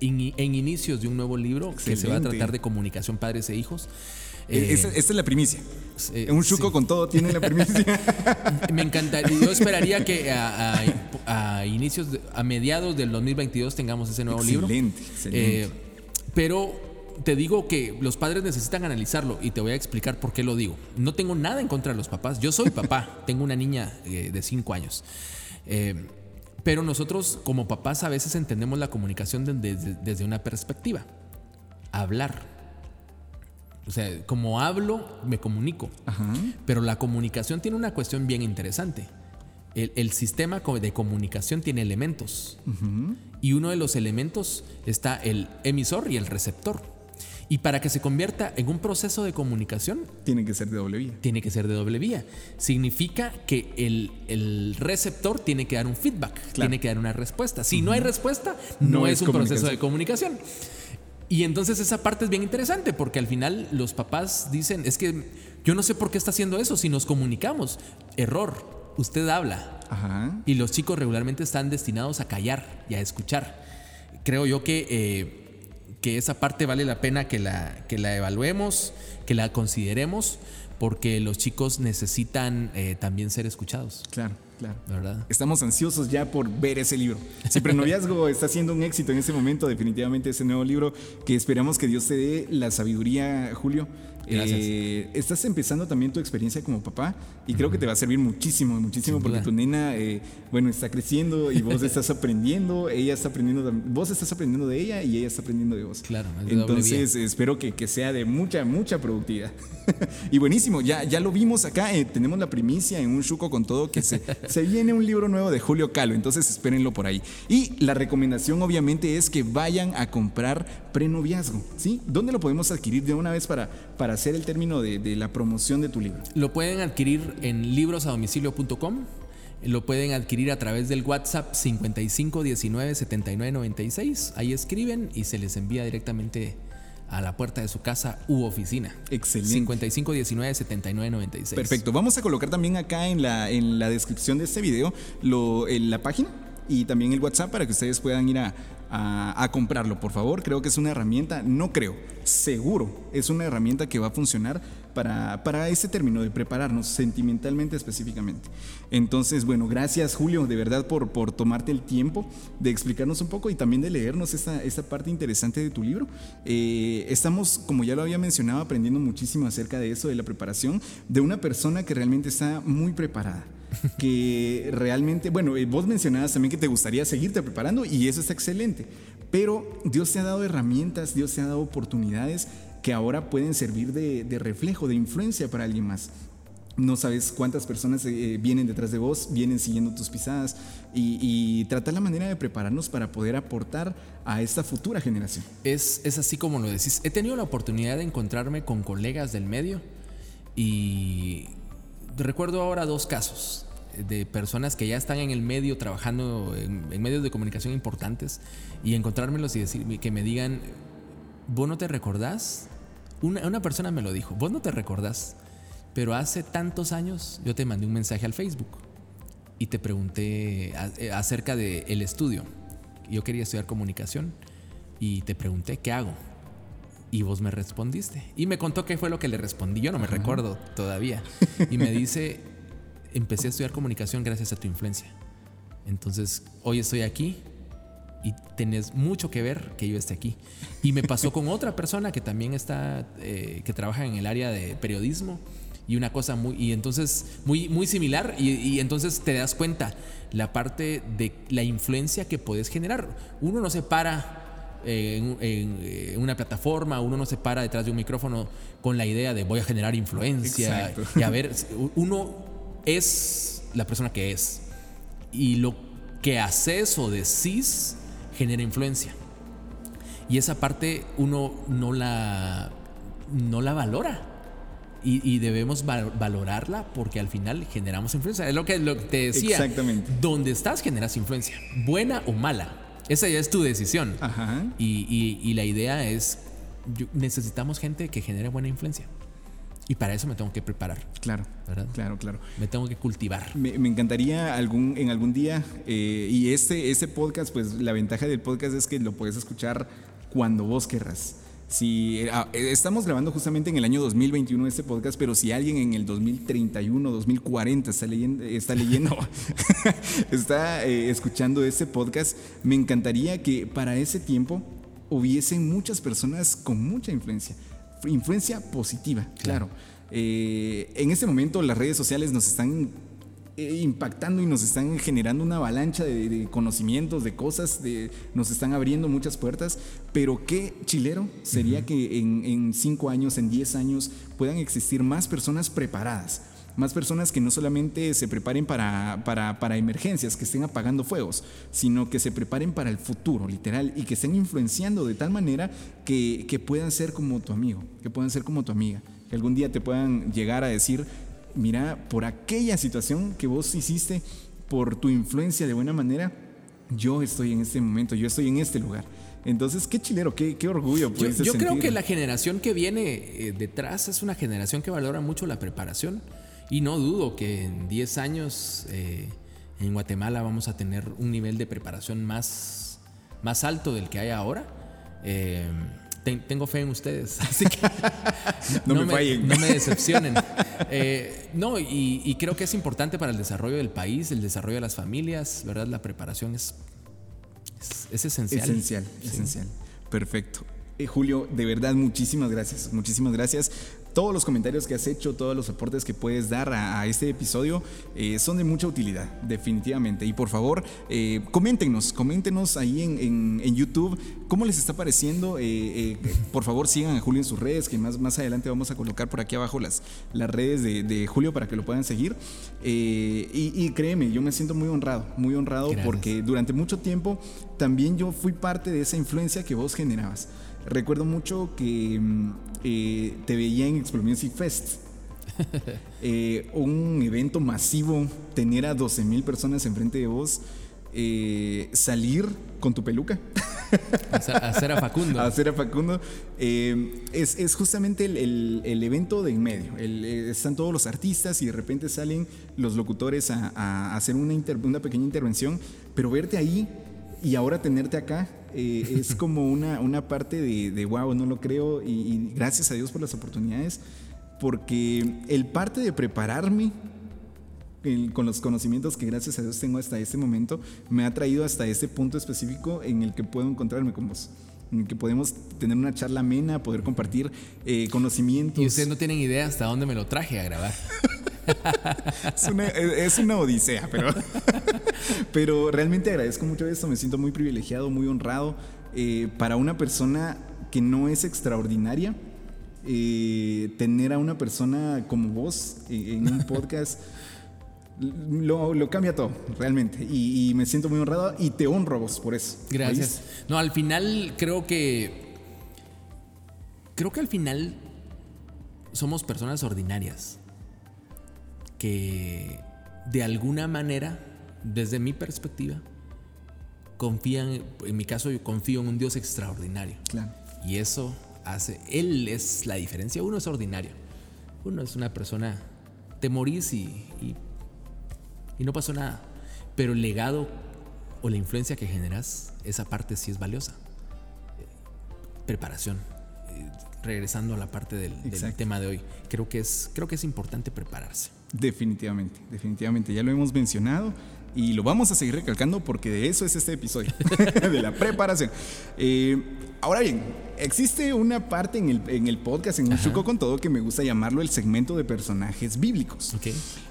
Speaker 8: en inicios de un nuevo libro que se va a tratar de comunicación padres e hijos.
Speaker 7: Eh,
Speaker 8: Eh,
Speaker 7: esta, esta es la primicia.
Speaker 8: eh,
Speaker 7: Un chuco
Speaker 8: sí.
Speaker 7: con todo tiene la primicia.
Speaker 8: Me encantaría, yo esperaría que a, a- a inicios, de- a mediados del 2022 tengamos ese nuevo libro.
Speaker 7: Excelente, excelente.
Speaker 8: Eh, pero te digo que los padres necesitan analizarlo y te voy a explicar por qué lo digo. No tengo nada en contra de los papás. Yo soy papá, tengo una niña eh, de 5 años. Eh, pero nosotros como papás a veces entendemos la comunicación de- desde- desde una perspectiva. Hablar. O sea, como hablo, me comunico.
Speaker 7: Ajá.
Speaker 8: Pero la comunicación tiene una cuestión bien interesante. El, el sistema de comunicación tiene elementos. Y uno de los elementos está el emisor y el receptor. Y para que se convierta en un proceso de comunicación,
Speaker 7: Tiene que ser de doble vía.
Speaker 8: tiene que ser de doble vía. Significa que el, el receptor tiene que dar un feedback, tiene que dar una respuesta. Si no hay respuesta, no,
Speaker 7: No
Speaker 8: es,
Speaker 7: es
Speaker 8: un proceso de comunicación. Y entonces esa parte es bien interesante porque al final los papás dicen, es que yo no sé por qué está haciendo eso si nos comunicamos. Error, usted habla.
Speaker 7: Ajá.
Speaker 8: Y los chicos regularmente están destinados a callar y a escuchar. Creo yo que, eh, que esa parte vale la pena que la, que la evaluemos, que la consideremos, porque los chicos necesitan eh, también ser escuchados,
Speaker 7: Claro, claro.
Speaker 8: ¿verdad?
Speaker 7: Estamos ansiosos ya por ver ese libro. Si Prenoviazgo está siendo un éxito en este momento, definitivamente ese nuevo libro que esperamos que Dios te dé la sabiduría, Julio.
Speaker 8: Gracias.
Speaker 7: Eh, estás empezando también tu experiencia como papá y creo que te va a servir muchísimo, muchísimo
Speaker 8: Sin
Speaker 7: porque
Speaker 8: duda.
Speaker 7: tu nena, eh, bueno, está creciendo y vos estás aprendiendo, ella está aprendiendo, vos estás aprendiendo de ella y ella está aprendiendo de vos.
Speaker 8: Claro,
Speaker 7: Entonces espero que, que sea de mucha, mucha productividad. y buenísimo, ya, ya lo vimos acá, eh, tenemos la primicia en un chuco con todo que se, se viene un libro nuevo de Julio Calo, entonces espérenlo por ahí. Y la recomendación obviamente es que vayan a comprar prenoviazgo, ¿sí? ¿Dónde lo podemos adquirir de una vez para, para hacer el término de, de la promoción de tu libro?
Speaker 8: Lo pueden adquirir en librosadomicilio.com. Lo pueden adquirir a través del WhatsApp 55 19 79 96. Ahí escriben y se les envía directamente a la puerta de su casa u oficina.
Speaker 7: Excelente.
Speaker 8: 55 19 79 96.
Speaker 7: Perfecto. Vamos a colocar también acá en la, en la descripción de este video lo, en la página y también el WhatsApp para que ustedes puedan ir a, a- comprarlo, por favor. Creo que es una herramienta, no creo, seguro, es una herramienta que va a funcionar para, para ese término de prepararnos sentimentalmente específicamente. Entonces, bueno, gracias Julio, de verdad, por, por tomarte el tiempo de explicarnos un poco y también de leernos esta, esta parte interesante de tu libro. Eh, estamos, como ya lo había mencionado, aprendiendo muchísimo acerca de eso, de la preparación, de una persona que realmente está muy preparada. Que realmente, bueno, eh, vos mencionabas también que te gustaría seguirte preparando y eso está excelente, pero Dios te ha dado herramientas, Dios te ha dado oportunidades que ahora pueden servir de, de reflejo, de influencia para alguien más. No sabes cuántas personas eh, vienen detrás de vos, vienen siguiendo tus pisadas y, y tratar la manera de prepararnos para poder aportar a esta futura generación.
Speaker 8: Es, es así como lo decís. He tenido la oportunidad de encontrarme con colegas del medio y recuerdo ahora dos casos de personas que ya están en el medio trabajando en, medios de comunicación importantes y encontrármelos y decir que me digan, ¿vos no te recordás? Una, persona me lo dijo, ¿vos no te recordás pero hace tantos años yo te mandé un mensaje al Facebook y te pregunté eh, acerca del el estudio. Yo quería estudiar comunicación y te pregunté qué hago. Y vos me respondiste. Y me contó qué fue lo que le respondí. Yo no me recuerdo todavía. Y me dice, empecé a estudiar comunicación gracias a tu influencia. Entonces, hoy estoy aquí y tenés mucho que ver que yo esté aquí. Y me pasó con otra persona que también está, eh, que trabaja en el área de periodismo y una cosa muy, y entonces muy, muy similar y, y entonces te das cuenta la parte de la influencia que puedes generar. Uno no se para eh, en, en, eh, una plataforma, uno no se para detrás de un micrófono con la idea de voy a generar influencia
Speaker 7: Exacto.
Speaker 8: y a ver, uno es la persona que es y lo que haces o decís genera influencia. Y esa parte uno no la, no la valora. Y, y debemos val- valorarla porque al final generamos influencia. Es lo que, lo que te decía.
Speaker 7: Exactamente.
Speaker 8: Donde estás generas influencia, buena o mala. Esa ya es tu decisión.
Speaker 7: Ajá.
Speaker 8: Y, y- y la idea es, yo- necesitamos gente que genere buena influencia. Y para eso me tengo que preparar,
Speaker 7: Claro,
Speaker 8: ¿verdad?
Speaker 7: claro, claro.
Speaker 8: Me tengo que cultivar.
Speaker 7: Me, me encantaría algún, en algún día, eh, y este, este podcast, pues la ventaja del podcast es que lo puedes escuchar cuando vos querrás. Si ah, eh, estamos grabando justamente en el año 2021 este podcast, pero si alguien en el 2031, 2040 está leyendo, está leyendo, está eh, escuchando este podcast, me encantaría que para ese tiempo hubiesen muchas personas con mucha influencia, influencia positiva, claro. Eh, en este momento las redes sociales nos están impactando y nos están generando una avalancha de, de conocimientos, de cosas, de, nos están abriendo muchas puertas, pero qué chilero sería que en, en cinco años, en diez años, puedan existir más personas preparadas. Más personas que no solamente se preparen para, para, para emergencias, que estén apagando fuegos, sino que se preparen para el futuro, literal, y que estén influenciando de tal manera que, que puedan ser como tu amigo, que puedan ser como tu amiga, que algún día te puedan llegar a decir, mira, por aquella situación que vos hiciste, por tu influencia de buena manera, yo estoy en este momento, yo estoy en este lugar. Entonces, qué chilero, qué, qué orgullo.
Speaker 8: Yo,
Speaker 7: pudiste
Speaker 8: yo creo que la generación que viene eh, detrás es una generación que valora mucho la preparación y no dudo que en 10 años eh, en Guatemala vamos a tener un nivel de preparación más, más alto del que hay ahora. Eh, ten- tengo fe en ustedes, así que
Speaker 7: No me fallen.
Speaker 8: no me decepcionen. Eh, no, y, y creo que es importante para el desarrollo del país, el desarrollo de las familias, ¿verdad? La preparación es, es, es esencial.
Speaker 7: Esencial, esencial. Perfecto. Eh, Julio, de verdad, muchísimas gracias. Muchísimas gracias. Todos los comentarios que has hecho, todos los aportes que puedes dar a, a este episodio eh, son de mucha utilidad, definitivamente. Y por favor, eh, coméntenos, coméntenos ahí en, en- en YouTube cómo les está pareciendo. Eh, por favor, sigan a Julio en sus redes, que más, más adelante vamos a colocar por aquí abajo las, las redes de, de Julio para que lo puedan seguir. Y, y créeme, yo me siento muy honrado, muy honrado
Speaker 8: Gracias.
Speaker 7: porque durante mucho tiempo también yo fui parte de esa influencia que vos generabas. Recuerdo mucho que mm, eh, te veía en Explore Music Fest. Eh, un evento masivo, tener a 12 mil personas enfrente de vos, eh, salir con tu peluca
Speaker 8: Hacer, a Facundo.
Speaker 7: hacer a Facundo. eh, es, es justamente el, el- el evento de en medio. El- están todos los artistas y de repente salen los locutores a, a hacer una, inter- una pequeña intervención, pero verte ahí y ahora tenerte acá eh, es como una, una parte de, de wow, no lo creo y, y gracias a Dios por las oportunidades, porque el parte de prepararme el- con los conocimientos que gracias a Dios tengo hasta este momento, me ha traído hasta este punto específico en el que puedo encontrarme con vos. Que podemos tener una charla amena, poder compartir eh, conocimientos.
Speaker 8: Y ustedes no tienen idea hasta dónde me lo traje a grabar.
Speaker 7: es, una, es una odisea, pero, pero realmente agradezco mucho esto. Me siento muy privilegiado, muy honrado. eh, para una persona que no es extraordinaria, eh, tener a una persona como vos eh, en un podcast. Lo, lo cambia todo, realmente. Y, y me siento muy honrado y te honro a vos por eso.
Speaker 8: Gracias. No, al final creo que. Creo que al final somos personas ordinarias. Que de alguna manera, desde mi perspectiva, confían. En mi caso, yo confío en un Dios extraordinario.
Speaker 7: Claro.
Speaker 8: Y eso hace. Él es la diferencia. Uno es ordinario. uno es una persona, te morís y, y, y no pasó nada. Pero el legado o la influencia que generas, esa parte sí es valiosa. Preparación. Eh, Regresando a la parte del, del tema de hoy, creo que, es, creo que es importante prepararse.
Speaker 7: Definitivamente, definitivamente. Ya lo hemos mencionado y lo vamos a seguir recalcando porque de eso es este episodio, de la preparación. Eh, ahora bien, existe una parte en el, en el podcast, en un. Chuco con todo, que me gusta llamarlo el segmento de personajes bíblicos.
Speaker 8: ¿Ok?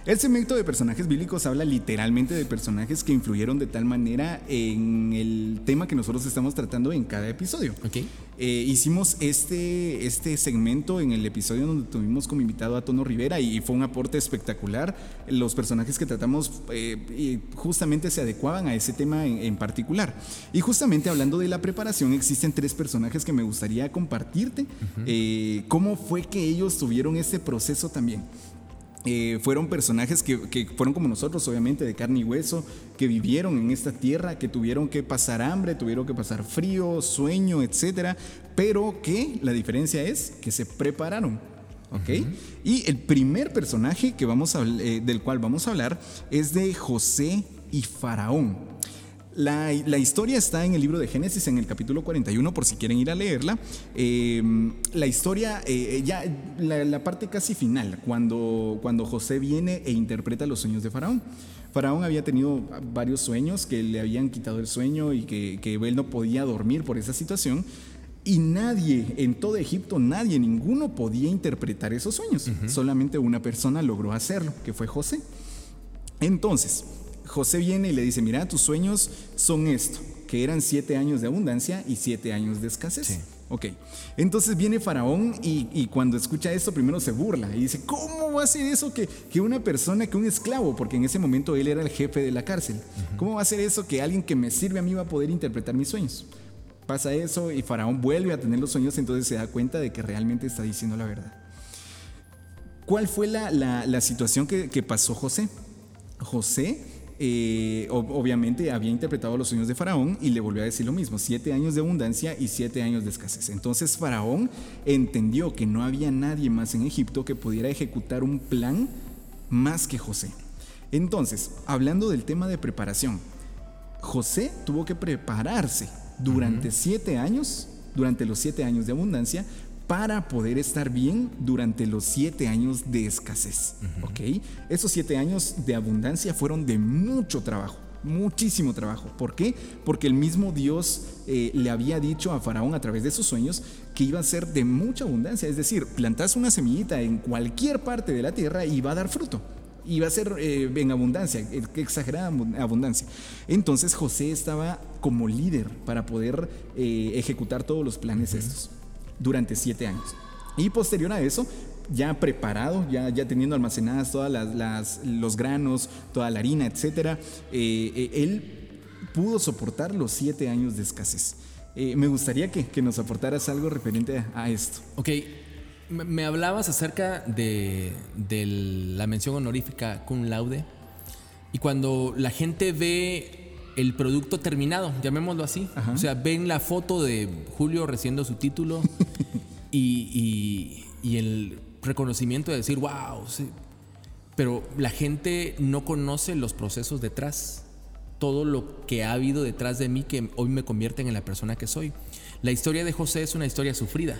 Speaker 7: El segmento de personajes bíblicos habla literalmente de personajes que influyeron de tal manera en el tema que nosotros estamos tratando en cada episodio.
Speaker 8: ¿Ok?
Speaker 7: Eh, hicimos este, este segmento en el episodio donde tuvimos como invitado a Tono Rivera y fue un aporte espectacular. Los personajes que tratamos eh, justamente se adecuaban a ese tema en, en particular. Y justamente hablando de la preparación, existen tres personajes que me gustaría compartirte. eh, cómo fue que ellos tuvieron ese proceso también. Eh, fueron personajes que, que fueron como nosotros, obviamente, de carne y hueso, que vivieron en esta tierra, que tuvieron que pasar hambre, tuvieron que pasar frío, sueño, etcétera, pero que la diferencia es que se prepararon. ¿Ok? Y el primer personaje que vamos a, eh, del cual vamos a hablar es de José y Faraón. La, la historia está en el libro de Génesis, en el capítulo 41, por si quieren ir a leerla. Eh, la historia, eh, ya la, la parte casi final, cuando, cuando José viene e interpreta los sueños de Faraón. Faraón había tenido varios sueños que le habían quitado el sueño y que, que él no podía dormir por esa situación. Y nadie, en todo Egipto, nadie, ninguno podía interpretar esos sueños. Solamente una persona logró hacerlo, que fue José. Entonces, José viene y le dice, mira, tus sueños son esto, que eran siete años de abundancia y siete años de escasez.
Speaker 8: Sí.
Speaker 7: Ok, entonces viene Faraón y, y cuando escucha esto primero se burla y dice, ¿cómo va a ser eso que, que una persona, que un esclavo, porque en ese momento él era el jefe de la cárcel, ¿cómo va a ser eso que alguien que me sirve a mí va a poder interpretar mis sueños? Pasa eso y Faraón vuelve a tener los sueños, entonces se da cuenta de que realmente está diciendo la verdad. ¿Cuál fue la, la- la situación que, que pasó José? José, eh, ob- obviamente, había interpretado los sueños de Faraón y le volvió a decir lo mismo, siete años de abundancia y siete años de escasez. Entonces Faraón entendió que no había nadie más en Egipto que pudiera ejecutar un plan más que José. Entonces, hablando del tema de preparación, José tuvo que prepararse durante siete años, durante los siete años de abundancia, para poder estar bien durante los siete años de escasez. ¿Ok? Esos siete años de abundancia fueron de mucho trabajo. Muchísimo trabajo. ¿Por qué? Porque el mismo Dios eh, le había dicho a Faraón a través de sus sueños que iba a ser de mucha abundancia. Es decir, plantas una semillita en cualquier parte de la tierra y va a dar fruto y va a ser eh, en abundancia, eh, exagerada abu- abundancia. Entonces José estaba como líder para poder eh, ejecutar todos los planes estos durante siete años. Y posterior a eso, ya preparado, ya, ya teniendo almacenadas todas las, las- los granos, toda la harina, etcétera, eh, eh, él pudo soportar los siete años de escasez. Eh, me gustaría que, que nos aportaras algo referente a, a esto.
Speaker 8: Ok, me, me hablabas acerca de, de la mención honorífica cum laude y cuando la gente ve el producto terminado, llamémoslo así,
Speaker 7: Ajá.
Speaker 8: o sea, ven la foto de Julio recibiendo su título y, y- y el reconocimiento de decir, wow, sí. pero la gente no conoce los procesos detrás, todo lo que ha habido detrás de mí que hoy me convierten en la persona que soy. La historia de José es una historia sufrida.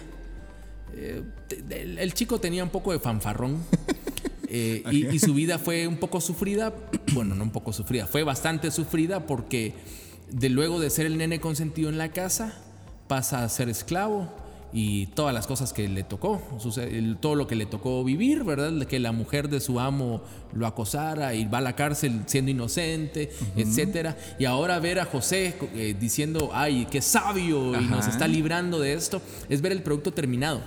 Speaker 8: Eh, el, el chico tenía un poco de fanfarrón. eh, y, y su vida fue un poco sufrida. Bueno, no un poco sufrida, fue bastante sufrida porque de luego de ser el nene consentido en la casa, pasa a ser esclavo y todas las cosas que le tocó, todo lo que le tocó vivir, ¿verdad? Que la mujer de su amo lo acosara y va a la cárcel siendo inocente, etcétera. Y ahora ver a José eh, diciendo, ay, qué sabio y nos está librando de esto, es ver el producto terminado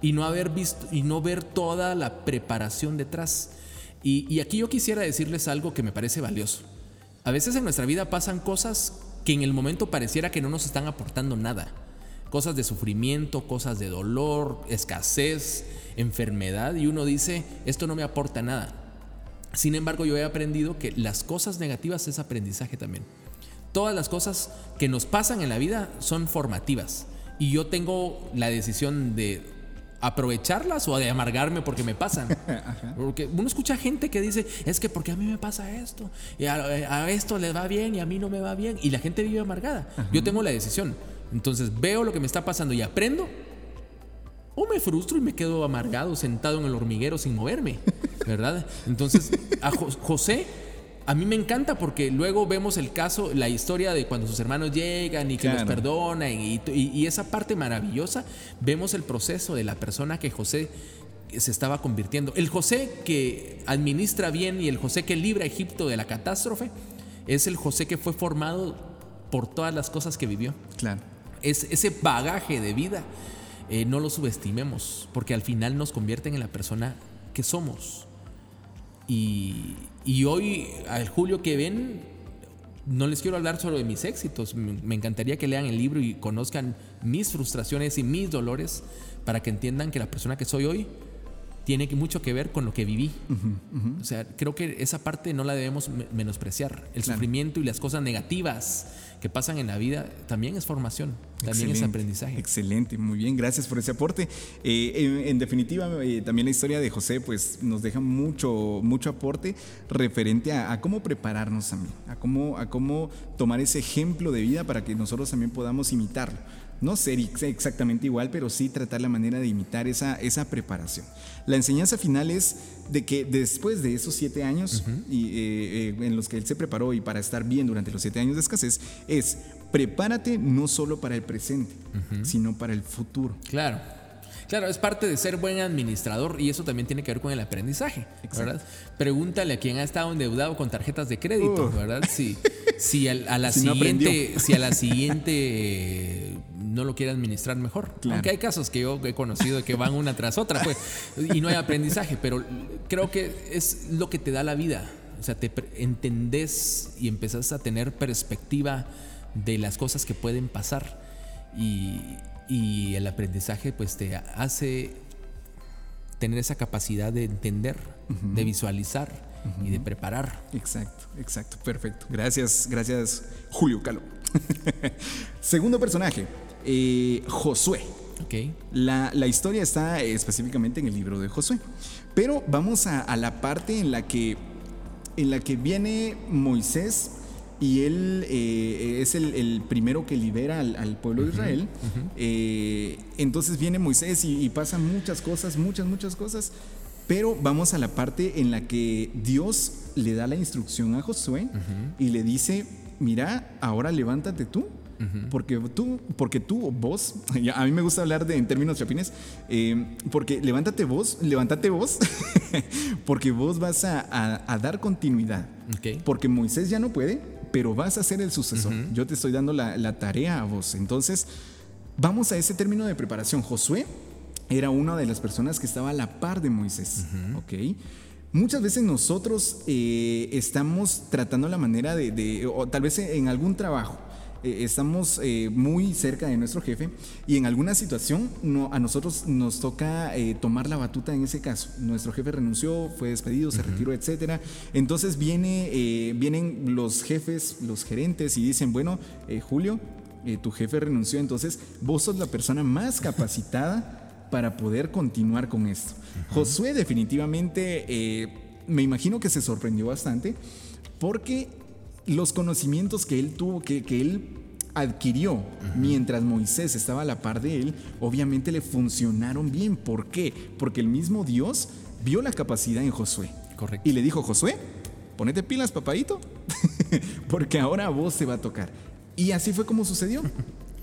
Speaker 8: y no haber visto y no ver toda la preparación detrás. Y, y aquí yo quisiera decirles algo que me parece valioso. A veces en nuestra vida pasan cosas que en el momento pareciera que no nos están aportando nada. Cosas de sufrimiento, cosas de dolor, escasez, enfermedad, y uno dice, esto no me aporta nada. Sin embargo, yo he aprendido que las cosas negativas es aprendizaje también. Todas las cosas que nos pasan en la vida son formativas. Y yo tengo la decisión de aprovecharlas o de amargarme porque me pasan. Porque uno escucha gente que dice, es que porque a mí me pasa esto, y a, a esto le va bien y a mí no me va bien, y la gente vive amargada. Yo tengo la decisión. Entonces veo lo que me está pasando y aprendo, o me frustro y me quedo amargado, sentado en el hormiguero sin moverme, ¿verdad? Entonces, a Jo- José, a mí me encanta porque luego vemos el caso, la historia de cuando sus hermanos llegan y que los perdonan y, y- y esa parte maravillosa, vemos el proceso de la persona que José se estaba convirtiendo. El José que administra bien y el José que libra a Egipto de la catástrofe es el José que fue formado por todas las cosas que vivió
Speaker 7: Claro.
Speaker 8: Es, ese bagaje de vida, eh, no lo subestimemos, porque al final nos convierten en la persona que somos. Y, y hoy, al Julio que ven, no les quiero hablar solo de mis éxitos, me encantaría que lean el libro y conozcan mis frustraciones y mis dolores para que entiendan que la persona que soy hoy tiene mucho que ver con lo que viví. O sea, creo que esa parte no la debemos me- menospreciar. El
Speaker 7: Claro.
Speaker 8: sufrimiento y las cosas negativas que pasan en la vida también es formación, también es aprendizaje.
Speaker 7: Excelente, muy bien, gracias por ese aporte. Eh, en, en definitiva, eh, también la historia de José pues, nos deja mucho, mucho aporte referente a, a cómo prepararnos también, a cómo, a cómo tomar ese ejemplo de vida para que nosotros también podamos imitarlo. No ser ex- exactamente igual, pero sí tratar la manera de imitar esa, esa preparación. La enseñanza final es de que después de esos siete años y, eh, eh, en los que él se preparó y para estar bien durante los siete años de escasez, es prepárate no solo para el presente, sino para el futuro.
Speaker 8: Claro. Claro, es parte de ser buen administrador y eso también tiene que ver con el aprendizaje, ¿verdad? Pregúntale a quien ha estado endeudado con tarjetas de crédito. ¿verdad? Si, si a la
Speaker 7: Si no
Speaker 8: siguiente,
Speaker 7: aprendió.
Speaker 8: si a la siguiente no lo quiere administrar mejor.
Speaker 7: Claro.
Speaker 8: Aunque hay casos que yo he conocido que van una tras otra, pues, y no hay aprendizaje, pero creo que es lo que te da la vida. O sea, te entendés y empezás a tener perspectiva de las cosas que pueden pasar. Y, y el aprendizaje pues te hace tener esa capacidad de entender, de visualizar y de preparar.
Speaker 7: Exacto, exacto, perfecto. Gracias, gracias, Julio Calo. Segundo personaje, eh, Josué.
Speaker 8: ¿Ok?
Speaker 7: La, la historia está específicamente en el libro de Josué. Pero vamos a, a la parte en la que, en la que viene Moisés y él eh, es el, el primero que libera al, al pueblo de Israel. Eh, entonces viene Moisés y, y pasan muchas cosas, muchas, muchas cosas. Pero vamos a la parte en la que Dios le da la instrucción a Josué y le dice, mira, ahora levántate tú porque tú, porque tú, vos, a mí me gusta hablar de, en términos chapines, eh, porque levántate vos, levántate vos, porque vos vas a, a- a dar continuidad.
Speaker 8: Ok.
Speaker 7: Porque Moisés ya no puede, pero vas a ser el sucesor. Yo te estoy dando la, la tarea a vos. Entonces, vamos a ese término de preparación. Josué era una de las personas que estaba a la par de Moisés. ¿ok? Muchas veces nosotros eh, estamos tratando la manera de, de- o tal vez en algún trabajo, eh, estamos eh, muy cerca de nuestro jefe y en alguna situación no, a nosotros nos toca eh, tomar la batuta en ese caso. Nuestro jefe renunció, fue despedido, se retiró, etcétera. Entonces viene, eh, vienen los jefes, los gerentes y dicen, bueno, eh, Julio, eh, tu jefe renunció, entonces vos sos la persona más capacitada para poder continuar con esto. Josué definitivamente, me imagino que se sorprendió bastante porque los conocimientos que él tuvo, que, que él adquirió mientras Moisés estaba a la par de él, obviamente le funcionaron bien. ¿Por qué? Porque el mismo Dios vio la capacidad en Josué.
Speaker 8: Correcto.
Speaker 7: Y le dijo, Josué, ponete pilas, papadito, porque ahora a vos te va a tocar. Y así fue como sucedió.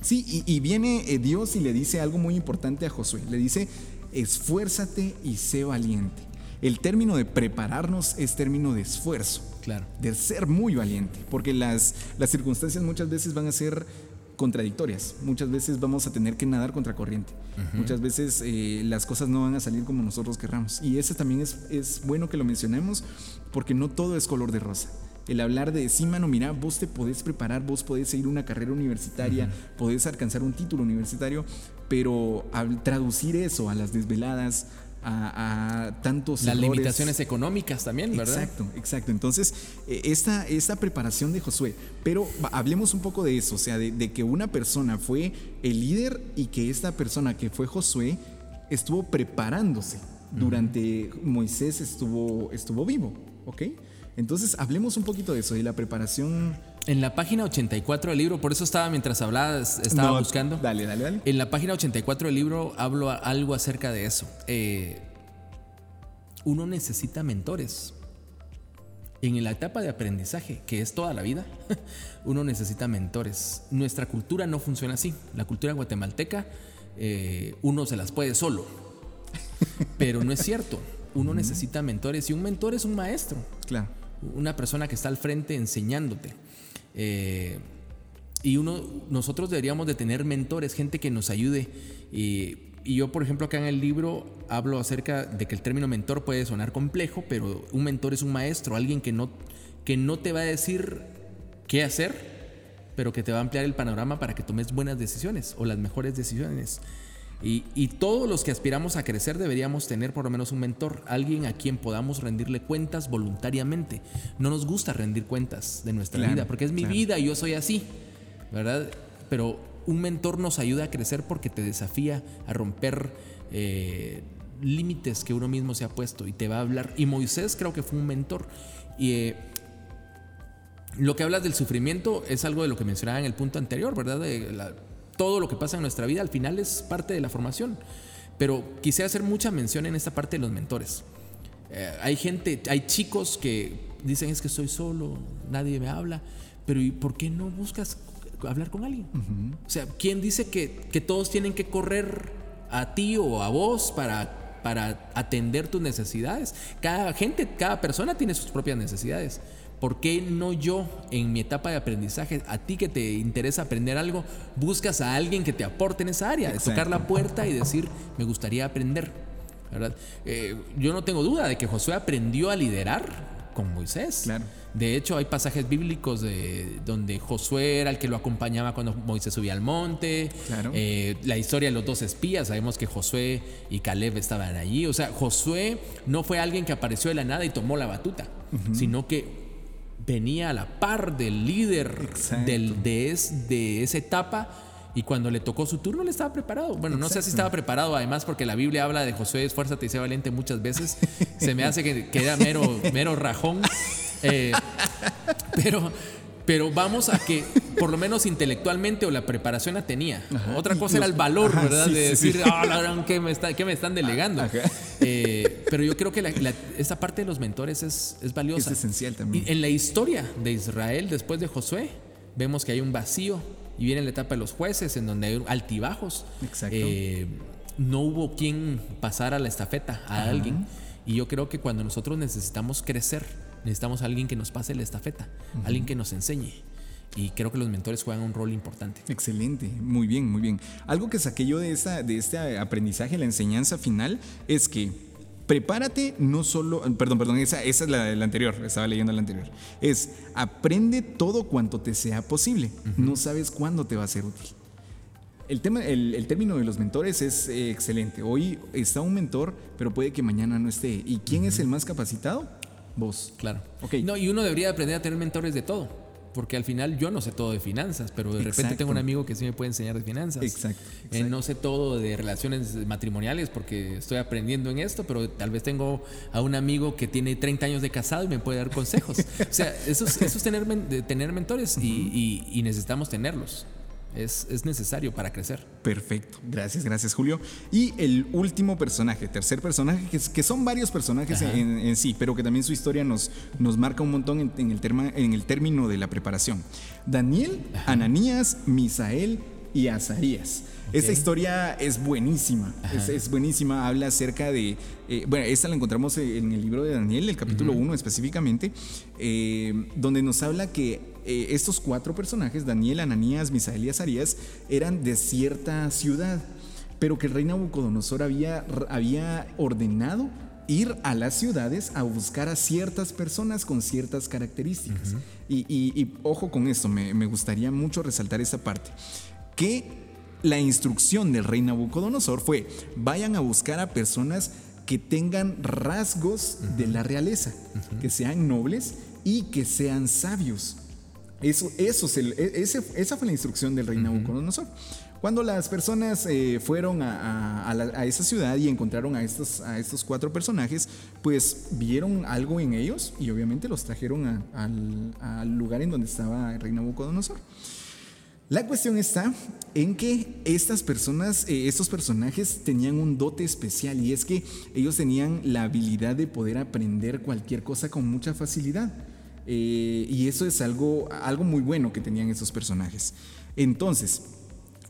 Speaker 7: Sí, y, y viene eh, Dios y le dice algo muy importante a Josué. Le dice, esfuérzate y sé valiente. El término de prepararnos es término de esfuerzo
Speaker 8: Claro.
Speaker 7: de ser muy valiente, porque las, las circunstancias muchas veces van a ser contradictorias, muchas veces vamos a tener que nadar contra corriente, muchas veces eh, las cosas no van a salir como nosotros querramos. Y eso también es, es bueno que lo mencionemos, porque no todo es color de rosa. El hablar de, sí, mano, mira, vos te podés preparar, vos podés seguir una carrera universitaria, podés alcanzar un título universitario, pero al traducir eso a las desveladas, a, a tantos
Speaker 8: Las
Speaker 7: errores-
Speaker 8: limitaciones económicas también, ¿verdad?
Speaker 7: Exacto, exacto. Entonces, eh, esta, esta preparación de Josué, pero hablemos un poco de eso, o sea, de, de que una persona fue el líder y que esta persona que fue Josué estuvo preparándose durante Moisés estuvo, estuvo vivo, ¿ok? Entonces hablemos un poquito de eso, de la preparación.
Speaker 8: En la página 84 del libro, por eso estaba mientras hablabas, estaba
Speaker 7: No,
Speaker 8: buscando.
Speaker 7: Dale, dale, dale.
Speaker 8: En la página 84 del libro hablo algo acerca de eso. Eh, uno necesita mentores. En la etapa de aprendizaje, que es toda la vida, uno necesita mentores. Nuestra cultura no funciona así. La cultura guatemalteca, eh, uno se las puede solo. Pero no es cierto. Uno necesita mentores y un mentor es un maestro
Speaker 7: Claro.
Speaker 8: una persona que está al frente enseñándote. Eh, y uno, nosotros deberíamos de tener mentores, gente que nos ayude. Y, y yo, por ejemplo, acá en el libro hablo acerca de que el término mentor puede sonar complejo, pero un mentor es un maestro, alguien que no, que no te va a decir qué hacer, pero que te va a ampliar el panorama para que tomes buenas decisiones o las mejores decisiones. Y, y todos los que aspiramos a crecer deberíamos tener por lo menos un mentor, alguien a quien podamos rendirle cuentas voluntariamente. No nos gusta rendir cuentas de nuestra
Speaker 7: Claro,
Speaker 8: vida, porque es mi
Speaker 7: claro.
Speaker 8: vida y yo soy así, ¿verdad? Pero un mentor nos ayuda a crecer porque te desafía a romper eh, límites que uno mismo se ha puesto y te va a hablar. Y Moisés creo que fue un mentor. Y eh, lo que hablas del sufrimiento es algo de lo que mencionaba en el punto anterior, ¿verdad? De la- todo lo que pasa en nuestra vida al final es parte de la formación. Pero quisiera hacer mucha mención en esta parte de los mentores. Eh, hay gente, hay chicos que dicen es que estoy solo, nadie me habla, pero ¿y por qué no buscas hablar con alguien? O sea, ¿quién dice que, que todos tienen que correr a ti o a vos para, para atender tus necesidades? Cada gente, cada persona tiene sus propias necesidades. ¿Por qué no yo, en mi etapa de aprendizaje, a ti que te interesa aprender algo, buscas a alguien que te aporte en esa área? De tocar la puerta y decir, me gustaría aprender. ¿verdad? Eh, yo no tengo duda de que Josué aprendió a liderar con Moisés.
Speaker 7: Claro.
Speaker 8: De hecho, hay pasajes bíblicos de, donde Josué era el que lo acompañaba cuando Moisés subía al monte.
Speaker 7: Claro.
Speaker 8: Eh, la historia de los dos espías, sabemos que Josué y Caleb estaban allí. O sea, Josué no fue alguien que apareció de la nada y tomó la batuta, sino que venía a la par del líder del, de, es- de esa etapa. Y cuando le tocó su turno, le estaba preparado. Bueno, no sé si estaba preparado, además, porque la Biblia habla de Josué, esfuérzate y sé valiente muchas veces. Se me hace que, que era mero, mero rajón. Eh, pero, pero vamos a que, por lo menos intelectualmente o la preparación la tenía. Otra cosa era el valor,
Speaker 7: ajá,
Speaker 8: ¿verdad?
Speaker 7: sí,
Speaker 8: de decir,
Speaker 7: sí.
Speaker 8: "Ah, ¿qué, me está- qué me están delegando? Eh, pero yo creo que la- la- esa parte de los mentores es, es valiosa.
Speaker 7: Es esencial también.
Speaker 8: Y en la historia de Israel, después de Josué, vemos que hay un vacío. Y viene la etapa de los jueces, en donde hay altibajos.
Speaker 7: Exacto.
Speaker 8: Eh, no hubo quien pasara la estafeta a alguien. Y yo creo que cuando nosotros necesitamos crecer, necesitamos a alguien que nos pase la estafeta, alguien que nos enseñe. Y creo que los mentores juegan un rol importante.
Speaker 7: Excelente, muy bien, muy bien. Algo que saqué yo de, esta, de este aprendizaje, la enseñanza final, es que prepárate no solo, perdón, perdón, esa, esa es la, anterior, estaba leyendo la anterior, es aprende todo cuanto te sea posible, no sabes cuándo te va a ser útil. El, tema, el, el término de los mentores es eh, excelente. Hoy está un mentor, pero puede que mañana no esté. ¿Y quién es el más capacitado? Vos.
Speaker 8: Claro.
Speaker 7: Ok.
Speaker 8: No, y uno debería aprender a tener mentores de todo. Porque al final yo no sé todo de finanzas, pero de repente tengo un amigo que sí me puede enseñar de finanzas.
Speaker 7: Exacto,
Speaker 8: Eh,
Speaker 7: exacto.
Speaker 8: no sé todo de relaciones matrimoniales porque estoy aprendiendo en esto, pero tal vez tengo a un amigo que tiene 30 años de casado y me puede dar consejos. o sea, eso es, eso es tener, tener mentores y, y- y necesitamos tenerlos. Es, es necesario para crecer.
Speaker 7: Perfecto, gracias, gracias Julio. Y el último personaje, tercer personaje, que, es- que son varios personajes en, en sí, pero que también su historia nos, nos marca un montón en, en el terma- en el término de la preparación. Daniel, Ananías, Misael y Azarías. Esta historia es buenísima, es, es buenísima, habla acerca de, eh, bueno, esta la encontramos en el libro de Daniel, el capítulo 1 específicamente, eh, donde nos habla que eh, estos cuatro personajes, Daniel, Ananías, Misael y Azarías, eran de cierta ciudad, pero que el rey Nabucodonosor había, había ordenado ir a las ciudades a buscar a ciertas personas con ciertas características. y, y- y ojo con esto, me, me gustaría mucho resaltar esta parte, que la instrucción del rey Nabucodonosor fue, vayan a buscar a personas que tengan rasgos de la realeza, que sean nobles y que sean sabios. Eso, eso es el- e- ese- esa fue la instrucción del rey Nabucodonosor. Cuando las personas eh, fueron a, a- a la- a esa ciudad y encontraron a estos, a estos cuatro personajes, pues vieron algo en ellos y obviamente los trajeron a- al, al lugar en donde estaba el rey Nabucodonosor. La cuestión está en que estas personas, eh, estos personajes tenían un dote especial y es que ellos tenían la habilidad de poder aprender cualquier cosa con mucha facilidad. Eh, y eso es algo, algo muy bueno que tenían estos personajes. Entonces,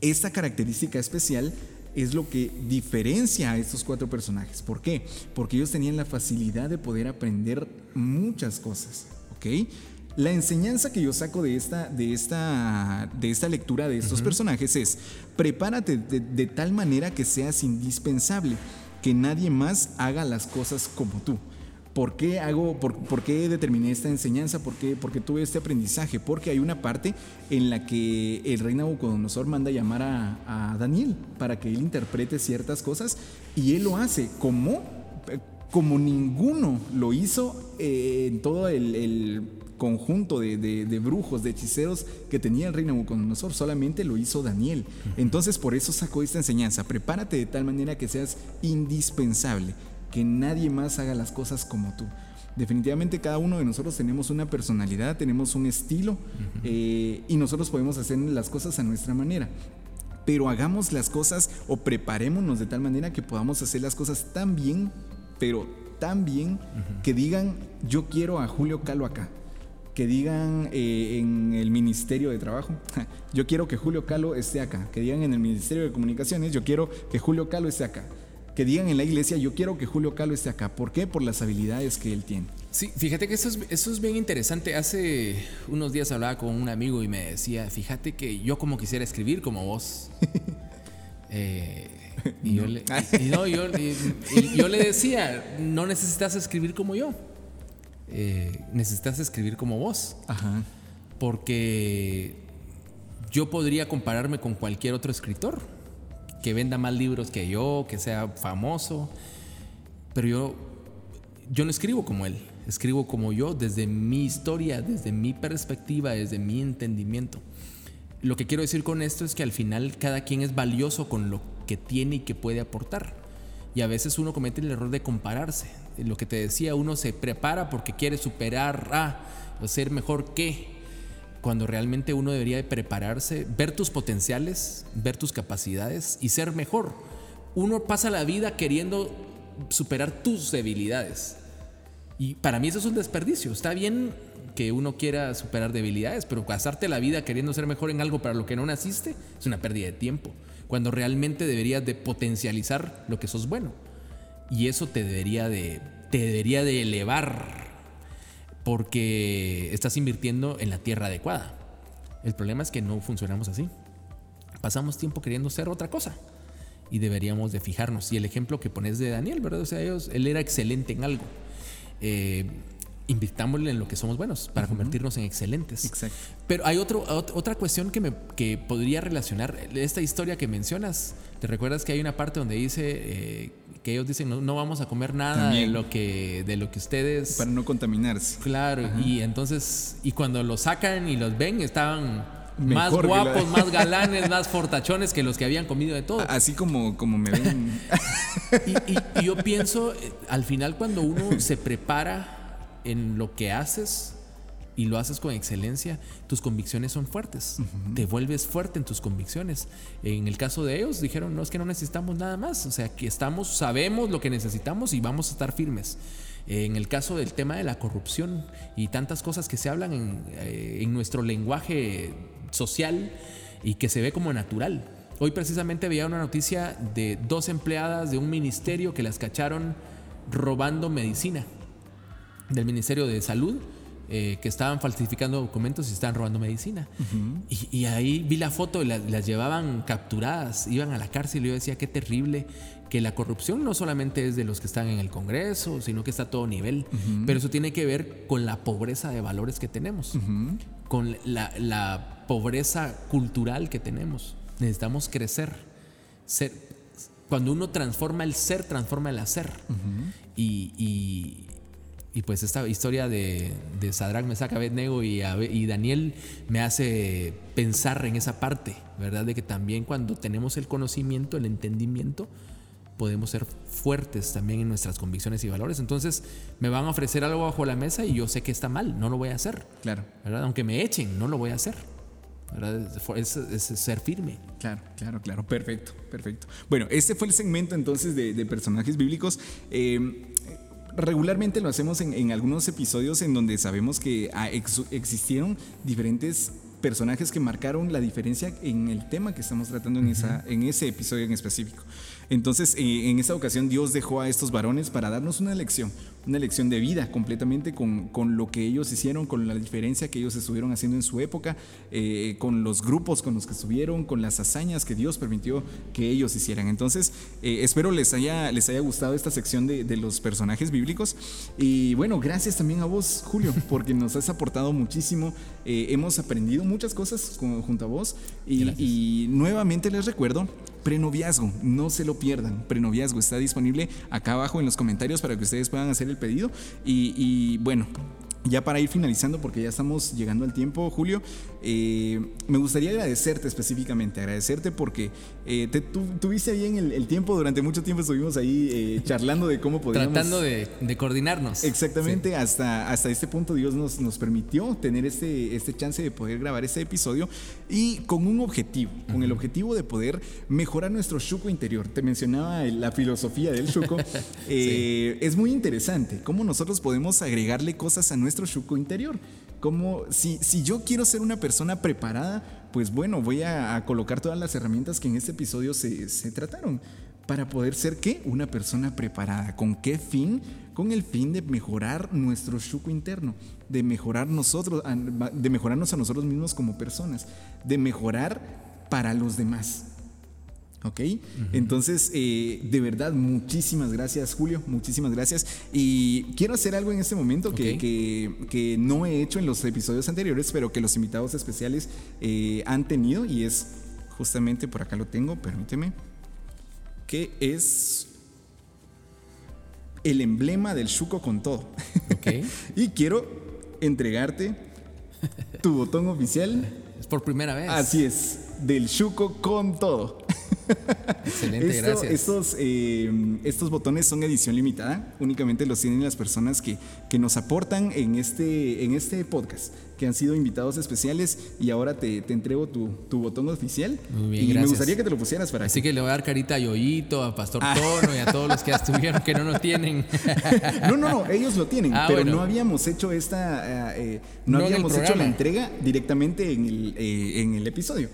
Speaker 7: esta característica especial es lo que diferencia a estos cuatro personajes. ¿Por qué? Porque ellos tenían la facilidad de poder aprender muchas cosas. ¿Ok? La enseñanza que yo saco de esta, de esta, de esta lectura de estos personajes es, prepárate de, de tal manera que seas indispensable, que nadie más haga las cosas como tú. ¿Por qué hago, por, por qué determiné esta enseñanza? ¿Por qué, tuve este aprendizaje? Porque hay una parte en la que el rey Nabucodonosor manda llamar a, a Daniel para que él interprete ciertas cosas y él lo hace como, como ninguno lo hizo eh, en todo el, el conjunto de, de- de brujos, de hechiceros que tenía el rey Nabucodonosor, solamente lo hizo Daniel. Entonces por eso sacó esta enseñanza, prepárate de tal manera que seas indispensable, que nadie más haga las cosas como tú. Definitivamente cada uno de nosotros tenemos una personalidad, tenemos un estilo eh, y nosotros podemos hacer las cosas a nuestra manera. Pero hagamos las cosas o preparémonos de tal manera que podamos hacer las cosas tan bien, pero tan bien que digan, yo quiero a Julio Calo acá. Que digan eh, en el Ministerio de Trabajo, yo quiero que Julio Calo esté acá. Que digan en el Ministerio de Comunicaciones, yo quiero que Julio Calo esté acá. Que digan en la iglesia, yo quiero que Julio Calo esté acá. ¿Por qué? Por las habilidades que él tiene.
Speaker 8: Sí, fíjate que eso es, eso es bien interesante. Hace unos días hablaba con un amigo y me decía, fíjate que yo como quisiera escribir como vos. Eh, y, yo le, y no, yo, y- y yo le decía, no necesitas escribir como yo. Eh, necesitas escribir como vos.
Speaker 7: Ajá.
Speaker 8: Porque yo podría compararme con cualquier otro escritor que venda más libros que yo, que sea famoso, pero yo, yo no escribo como él, escribo como yo, desde mi historia, desde mi perspectiva, desde mi entendimiento. Lo que quiero decir con esto es que al final cada quien es valioso con lo que tiene y que puede aportar. Y a veces uno comete el error de compararse. Lo que te decía, uno se prepara porque quiere superar a o ser mejor que cuando realmente uno debería de prepararse, ver tus potenciales, ver tus capacidades y ser mejor. Uno pasa la vida queriendo superar tus debilidades. Y para mí eso es un desperdicio. Está bien que uno quiera superar debilidades, pero pasarte la vida queriendo ser mejor en algo para lo que no naciste es una pérdida de tiempo. Cuando realmente deberías de potencializar lo que sos bueno. Y eso te debería de, te debería de elevar porque estás invirtiendo en la tierra adecuada. El problema es que no funcionamos así. Pasamos tiempo queriendo ser otra cosa y deberíamos de fijarnos. Y el ejemplo que pones de Daniel, ¿verdad? O sea, ellos, él era excelente en algo. Eh, invirtámosle en lo que somos buenos para convertirnos en excelentes.
Speaker 7: Exacto.
Speaker 8: Pero hay otro, ot- otra cuestión que, me, que podría relacionar. Esta historia que mencionas, ¿te recuerdas que hay una parte donde dice eh, que ellos dicen no, no vamos a comer nada de lo, que, de lo que ustedes...
Speaker 7: Para no contaminarse.
Speaker 8: Claro, y entonces, y cuando los sacan y los ven, estaban más
Speaker 7: la-
Speaker 8: guapos, más galanes, más fortachones que los que habían comido de todo.
Speaker 7: Así como, como me ven.
Speaker 8: Y, y- y yo pienso, eh, al final cuando uno se prepara en lo que haces y lo haces con excelencia, tus convicciones son fuertes. Te vuelves fuerte en tus convicciones. En el caso de ellos, dijeron, no es que no necesitamos nada más. O sea, que estamos, sabemos lo que necesitamos y vamos a estar firmes. En el caso del tema de la corrupción y tantas cosas que se hablan en, eh, en nuestro lenguaje social y que se ve como natural. Hoy precisamente veía una noticia de dos empleadas de un ministerio que las cacharon robando medicina del Ministerio de Salud, eh, que estaban falsificando documentos y estaban robando medicina. y, y ahí vi la foto y las, las llevaban capturadas, iban a la cárcel y yo decía, qué terrible que la corrupción no solamente es de los que están en el Congreso, sino que está a todo nivel, pero eso tiene que ver con la pobreza de valores que tenemos, con la, la pobreza cultural que tenemos. Necesitamos crecer. Ser, cuando uno transforma el ser, transforma el hacer. y, y- y pues esta historia de, de Sadrach, Mesach, Abednego y, y Daniel me hace pensar en esa parte, ¿verdad? De que también cuando tenemos el conocimiento, el entendimiento, podemos ser fuertes también en nuestras convicciones y valores. Entonces me van a ofrecer algo bajo la mesa y yo sé que está mal, no lo voy a hacer,
Speaker 7: Claro,
Speaker 8: ¿verdad? Aunque me echen, no lo voy a hacer. ¿verdad? Es, es- es ser firme.
Speaker 7: claro, claro, claro. Perfecto, perfecto. Bueno, este fue el segmento entonces de, de personajes bíblicos. Eh, regularmente lo hacemos en, en algunos episodios en donde sabemos que ah, ex- existieron diferentes personajes que marcaron la diferencia en el tema que estamos tratando en, esa, en ese episodio en específico. Entonces, eh, en esta ocasión Dios dejó a estos varones para darnos una lección, una lección de vida completamente con, con lo que ellos hicieron, con la diferencia que ellos estuvieron haciendo en su época, eh, con los grupos con los que estuvieron, con las hazañas que Dios permitió que ellos hicieran. Entonces, eh, espero les haya, les haya gustado esta sección de, de los personajes bíblicos. Y bueno, gracias también a vos, Julio, porque nos has aportado muchísimo. Eh, hemos aprendido muchas cosas con- junto a vos. Y, y nuevamente les recuerdo, prenoviazgo, no se lo pierdan. Prenoviazgo está disponible acá abajo en los comentarios para que ustedes puedan hacer el pedido. Y, bueno, ya para ir finalizando, porque ya estamos llegando al tiempo, Julio, eh, me gustaría agradecerte específicamente, agradecerte porque eh, te, tu- tuviste ahí en el, el tiempo, durante mucho tiempo estuvimos ahí eh, charlando de cómo podíamos...
Speaker 8: Tratando de, de coordinarnos.
Speaker 7: Exactamente, hasta, hasta este punto Dios nos, nos permitió tener este, este chance de poder grabar este episodio y con un objetivo, con el objetivo de poder mejorar nuestro Shuko interior. Te mencionaba la filosofía del Shuko. Eh, Es muy interesante cómo nosotros podemos agregarle cosas a nuestro Shuko interior. Como si, si yo quiero ser una persona preparada, pues bueno, voy a, colocar todas las herramientas que en este episodio se, se trataron para poder ser qué? Una persona preparada. ¿Con qué fin? Con el fin de mejorar nuestro shuko interno, de mejorar nosotros, de mejorarnos a nosotros mismos como personas, de mejorar para los demás. ¿Ok? Entonces, eh, de verdad, muchísimas gracias, Julio. Muchísimas gracias. Y quiero hacer algo en este momento que, que- que no he hecho en los episodios anteriores, pero que los invitados especiales eh, han tenido. Y es justamente por acá lo tengo, permíteme. Que es el emblema del Shuko con todo.
Speaker 8: Ok.
Speaker 7: y quiero entregarte tu botón oficial.
Speaker 8: Es por primera vez.
Speaker 7: Así es, del Shuko con todo.
Speaker 8: Excelente,
Speaker 7: Esto-
Speaker 8: gracias.
Speaker 7: Estos, eh, estos botones son edición limitada, únicamente los tienen las personas que, que nos aportan en este, en este podcast, que han sido invitados especiales y ahora te, te entrego tu, tu botón oficial.
Speaker 8: Muy bien,
Speaker 7: y me
Speaker 8: gracias.
Speaker 7: gustaría que te lo pusieras para
Speaker 8: Así que le voy a dar carita a Yoyito, a Pastor
Speaker 7: Ah.
Speaker 8: Tono y a todos los que estuvieron que no lo tienen.
Speaker 7: No, no, no, ellos lo tienen,
Speaker 8: Ah,
Speaker 7: pero
Speaker 8: bueno.
Speaker 7: no habíamos hecho esta, eh, eh, no,
Speaker 8: No
Speaker 7: habíamos hecho la entrega directamente en el, eh, en el episodio.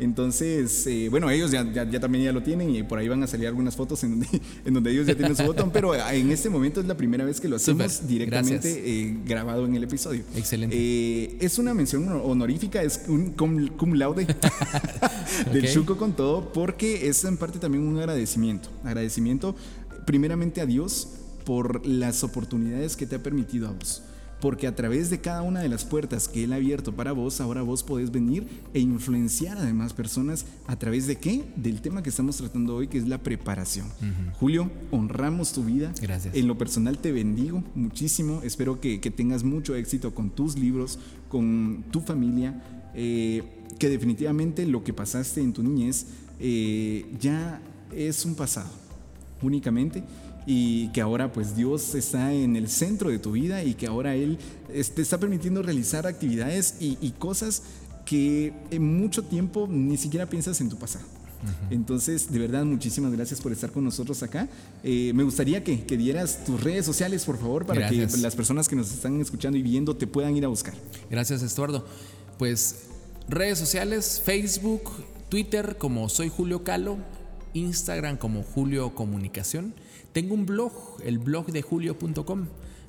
Speaker 7: Entonces, eh, bueno, ellos ya, ya, ya también ya lo tienen y por ahí van a salir algunas fotos en donde, en donde ellos ya tienen su botón, pero en este momento es la primera vez que lo hacemos directamente eh, grabado en el episodio.
Speaker 8: Excelente.
Speaker 7: Eh, es una mención honorífica, es un cum, cum laude del. Shuko con todo, porque es en parte también un agradecimiento. Agradecimiento primeramente a Dios por las oportunidades que te ha permitido a vos. Porque a través de cada una de las puertas que Él ha abierto para vos, ahora vos podés venir e influenciar a demás personas a través de qué? Del tema que estamos tratando hoy, que es la preparación. Julio, honramos tu vida.
Speaker 8: Gracias.
Speaker 7: En lo personal te bendigo muchísimo. Espero que, que tengas mucho éxito con tus libros, con tu familia. eh, que definitivamente lo que pasaste en tu niñez eh, ya es un pasado, únicamente. Y que ahora pues Dios está en el centro de tu vida y que ahora Él te está permitiendo realizar actividades y, y cosas que en mucho tiempo ni siquiera piensas en tu pasado. Entonces, de verdad, muchísimas gracias por estar con nosotros acá. Eh, me gustaría que, que dieras tus redes sociales, por favor, para
Speaker 8: Gracias.
Speaker 7: que las personas que nos están escuchando y viendo te puedan ir a buscar.
Speaker 8: Gracias, Estuardo. Pues redes sociales, Facebook, Twitter como soy Julio Calo, Instagram como Julio Comunicación. Tengo un blog, el blog de julio.com.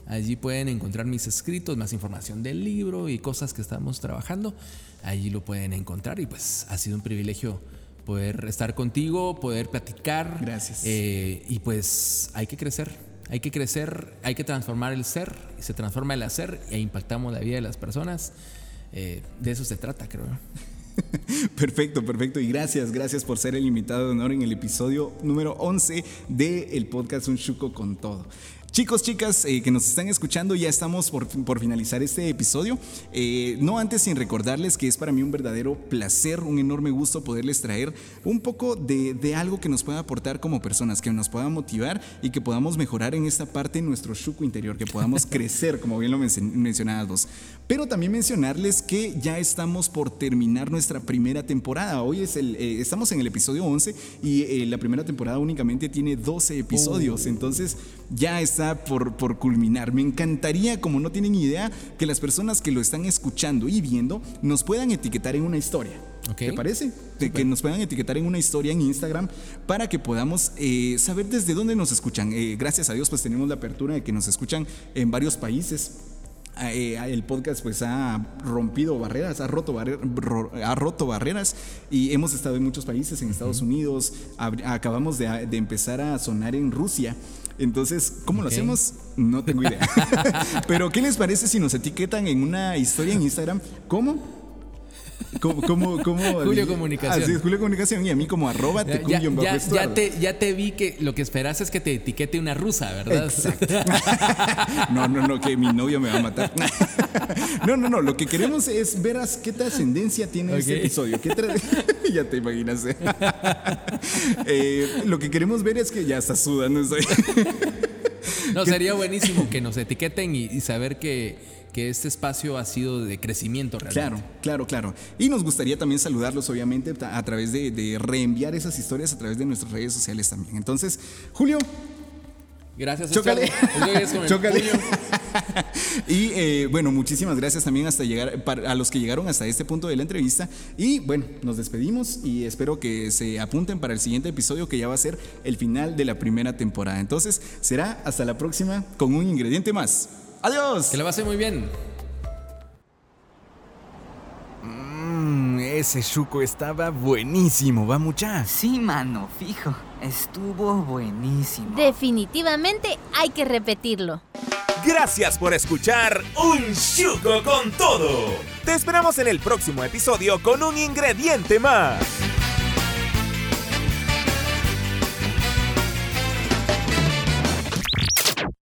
Speaker 8: Allí pueden encontrar mis escritos, más información del libro y cosas que estamos trabajando. Allí lo pueden encontrar y pues ha sido un privilegio poder estar contigo, poder platicar.
Speaker 7: Gracias.
Speaker 8: Eh, y pues hay que crecer, hay que crecer, hay que transformar el ser, y se transforma el hacer e impactamos la vida de las personas. Eh, de eso se trata, creo.
Speaker 7: Perfecto, perfecto. Y gracias, gracias por ser el invitado de honor en el episodio número 11 del el podcast Un Chuco con Todo. Chicos, chicas eh, que nos están escuchando, ya estamos por, por finalizar este episodio. Eh, no antes sin recordarles que es para mí un verdadero placer, un enorme gusto poderles traer un poco de, de algo que nos pueda aportar como personas, que nos pueda motivar y que podamos mejorar en esta parte nuestro chuco interior, que podamos crecer, como bien lo menc- mencionabas vos. Pero también mencionarles que ya estamos por terminar nuestra primera temporada. Hoy es el, eh, estamos en el episodio 11 y la primera temporada únicamente tiene 12 episodios. Entonces ya está por, por culminar. Me encantaría, como no tienen idea, que las personas que lo están escuchando y viendo nos puedan etiquetar en una historia. ¿Te parece? De que nos puedan etiquetar en una historia en Instagram para que podamos eh, saber desde dónde nos escuchan. Eh, gracias a Dios, pues tenemos la apertura de que nos escuchan en varios países. Eh, el podcast pues ha rompido barreras, ha roto, ha roto barreras y hemos estado en muchos países, en Estados Unidos, acabamos de, de empezar a sonar en Rusia. Entonces, ¿cómo lo hacemos? No tengo idea. Pero, ¿qué les parece si nos etiquetan en una historia en Instagram? ¿Cómo? ¿Cómo, cómo, cómo-
Speaker 8: Julio Comunicación.
Speaker 7: Así es, Julio Comunicación y a mí como arroba tecum
Speaker 8: ya- ya- ya te, ya te vi que lo que esperas es que te etiquete una rusa, ¿verdad?
Speaker 7: Exacto. No, no, no, que mi novio me va a matar. No, no, no. Lo que queremos es ver qué trascendencia tiene este
Speaker 8: Ok.
Speaker 7: episodio. ¿Qué tra- ya te imaginas. ¿eh? Lo que queremos ver es que ya está sudando.
Speaker 8: No, sería buenísimo que nos etiqueten y, y saber que, que este espacio ha sido de crecimiento realmente.
Speaker 7: Claro, claro, claro. Y nos gustaría también saludarlos, obviamente, a través de, de reenviar esas historias a través de nuestras redes sociales también. Entonces, Julio,
Speaker 8: Gracias,
Speaker 7: Chócale. Chócale. y eh, bueno, muchísimas gracias también hasta llegar para- a los que llegaron hasta este punto de la entrevista. Y bueno, nos despedimos y espero que se apunten para el siguiente episodio que ya va a ser el final de la primera temporada. Entonces, será hasta la próxima con un ingrediente más. Adiós.
Speaker 8: Que la pase muy bien.
Speaker 4: Mmm, ese chuco estaba buenísimo, va mucha.
Speaker 2: Sí, mano, fijo. Estuvo buenísimo.
Speaker 1: Definitivamente hay que repetirlo.
Speaker 5: Gracias por escuchar Un Chuco con Todo. Te esperamos en el próximo episodio con un ingrediente más.